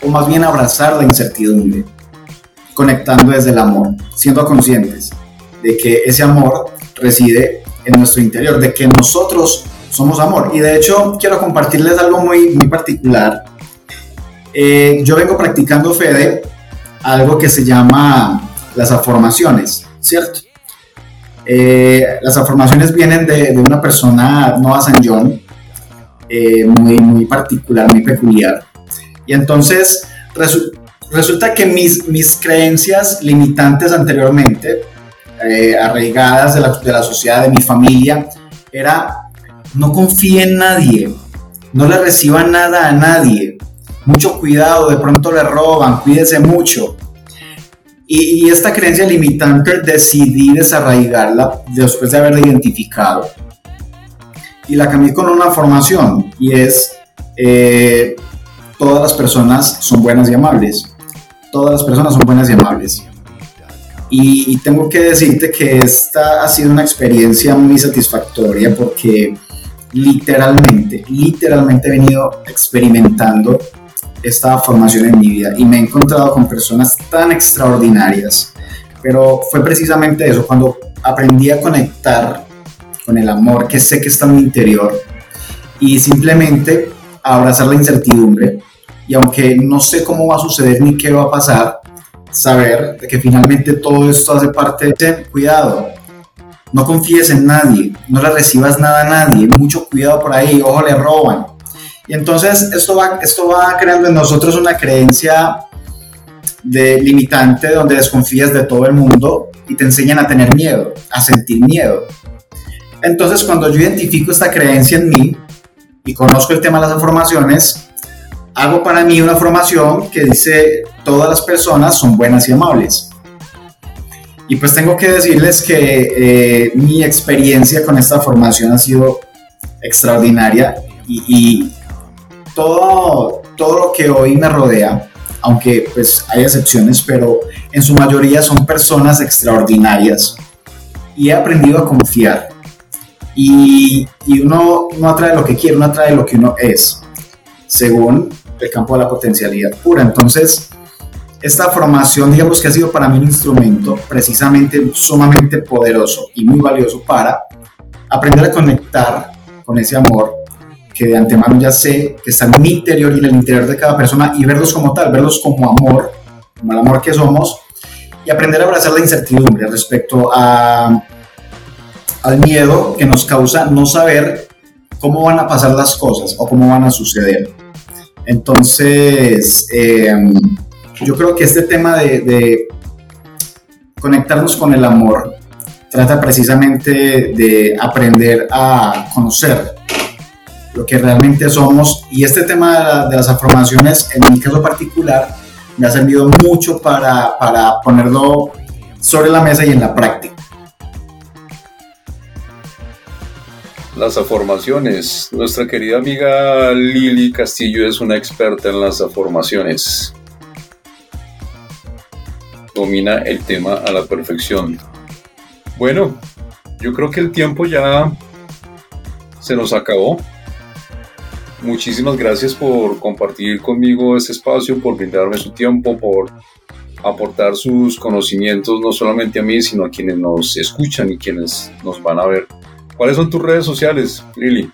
o más bien abrazar la incertidumbre, conectando desde el amor, siendo conscientes de que ese amor reside en nuestro interior, de que nosotros somos amor. Y de hecho quiero compartirles algo muy, muy particular. Eh, yo vengo practicando Fede, algo que se llama las afirmaciones, ¿cierto? Eh, las afirmaciones vienen de, una persona, Noah San John, eh, muy, muy particular, muy peculiar. Y entonces resulta que mis, mis creencias limitantes anteriormente, eh, arraigadas de la, de la sociedad, de mi familia, era no confíe en nadie, no le reciba nada a nadie, mucho cuidado, de pronto le roban, cuídese mucho. Y, esta creencia limitante decidí desarraigarla después de haberla identificado. Y la cambié con una formación y es, eh, todas las personas son buenas y amables. Todas las personas son buenas y amables. Y, tengo que decirte que esta ha sido una experiencia muy satisfactoria porque literalmente, literalmente he venido experimentando esta formación en mi vida y me he encontrado con personas tan extraordinarias. Pero fue precisamente eso, cuando aprendí a conectar con el amor que sé que está en mi interior y simplemente abrazar la incertidumbre. Y aunque no sé cómo va a suceder ni qué va a pasar, saber de que finalmente todo esto hace parte de cuidado. No confíes en nadie, no le recibas nada a nadie, mucho cuidado por ahí, ojo, le roban y entonces esto va, esto va creando en nosotros una creencia de limitante donde desconfías de todo el mundo y te enseñan a tener miedo, a sentir miedo. Entonces cuando yo identifico esta creencia en mí y conozco el tema de las afirmaciones, hago para mí una formación que dice todas las personas son buenas y amables. Y pues tengo que decirles que eh, mi experiencia con esta formación ha sido extraordinaria y, todo, todo lo que hoy me rodea, aunque pues hay excepciones, pero en su mayoría son personas extraordinarias y he aprendido a confiar. Y, y uno no atrae lo que quiere, uno atrae lo que uno es, según el campo de la potencialidad pura. Entonces, esta formación, digamos que ha sido para mí un instrumento precisamente sumamente poderoso y muy valioso para aprender a conectar con ese amor que de antemano ya sé que está en mi interior y en el interior de cada persona y verlos como tal, verlos como amor, como el amor que somos y aprender a abrazar la incertidumbre respecto a, al miedo que nos causa no saber cómo van a pasar las cosas o cómo van a suceder. Entonces, em, yo creo que este tema de, conectarnos con el amor trata precisamente de aprender a conocer lo que realmente somos. Y este tema de, las afirmaciones, en mi caso particular, me ha servido mucho para ponerlo sobre la mesa y en la práctica. Las afirmaciones. Nuestra querida amiga Lili Castillo es una experta en las afirmaciones. domina el tema a la perfección. Bueno, yo creo que el tiempo ya se nos acabó. Muchísimas gracias por compartir conmigo este espacio, por brindarme su tiempo, por aportar sus conocimientos no solamente a mí, sino a quienes nos escuchan y quienes nos van a ver. ¿Cuáles son tus redes sociales, Lili?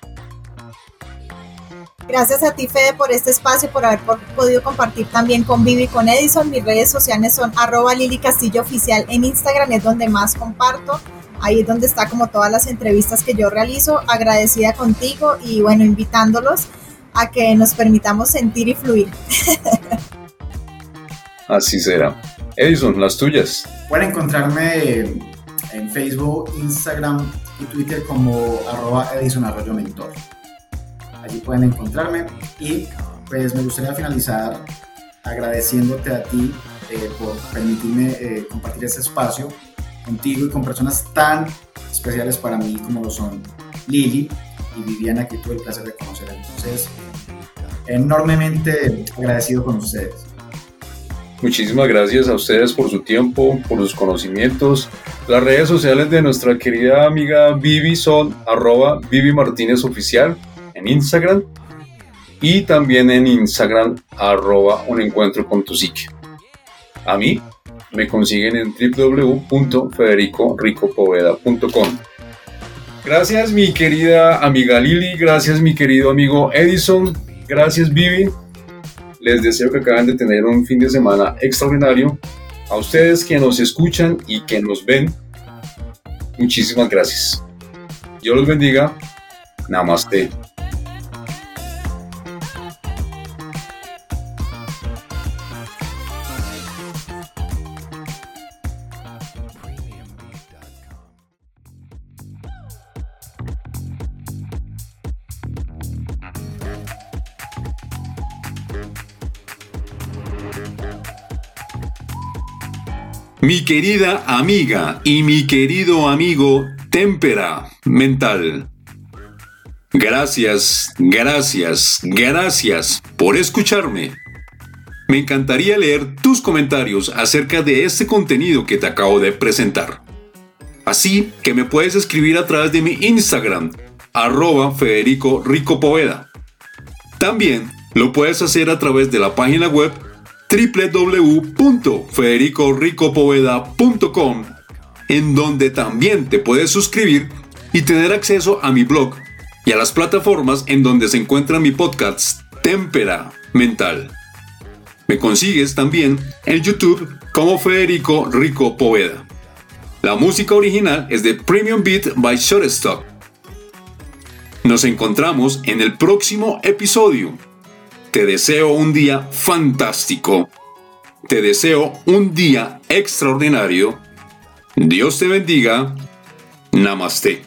Gracias a ti, Fede, por este espacio, por haber podido compartir también con Vivi y con Edison. Mis redes sociales son arroba Lili Castillo Oficial en Instagram, es donde más comparto. Ahí es donde está como todas las entrevistas que yo realizo. Agradecida contigo y bueno, invitándolos a que nos permitamos sentir y fluir. Así será. Edison, las tuyas. Pueden encontrarme en Facebook, Instagram y Twitter como arroba Edison Arroyo Mentor. Allí pueden encontrarme y pues me gustaría finalizar agradeciéndote a ti eh, por permitirme eh, compartir este espacio contigo y con personas tan especiales para mí como lo son Lili y Viviana que tuve el placer de conocer. Entonces, enormemente agradecido con ustedes. Muchísimas gracias a ustedes por su tiempo, por sus conocimientos. Las redes sociales de nuestra querida amiga Vivi son arroba Vivi Martínez Oficial en Instagram y también en Instagram arroba un encuentro con tu psique. A mí me consiguen en www.federicoricopoveda.com. Gracias mi querida amiga Lili, gracias mi querido amigo Edison, gracias Vivi les deseo que acaben de tener un fin de semana extraordinario. A ustedes que nos escuchan y que nos ven, muchísimas gracias. Dios los bendiga. Namaste. Mi querida amiga y mi querido amigo Témpera Mental. Gracias, gracias, gracias por escucharme. Me encantaría leer tus comentarios acerca de este contenido que te acabo de presentar. Así que me puedes escribir a través de mi Instagram, arroba Federico Rico. También lo puedes hacer a través de la página web www.federicoricopoveda.com, en donde también te puedes suscribir y tener acceso a mi blog y a las plataformas en donde se encuentra mi podcast Témpera Mental. Me consigues también en YouTube como Federico Rico Poveda. La música original es de Premium Beat by Shortstop. Nos encontramos en el próximo episodio. Te deseo un día fantástico. Te deseo un día extraordinario. Dios te bendiga. Namaste.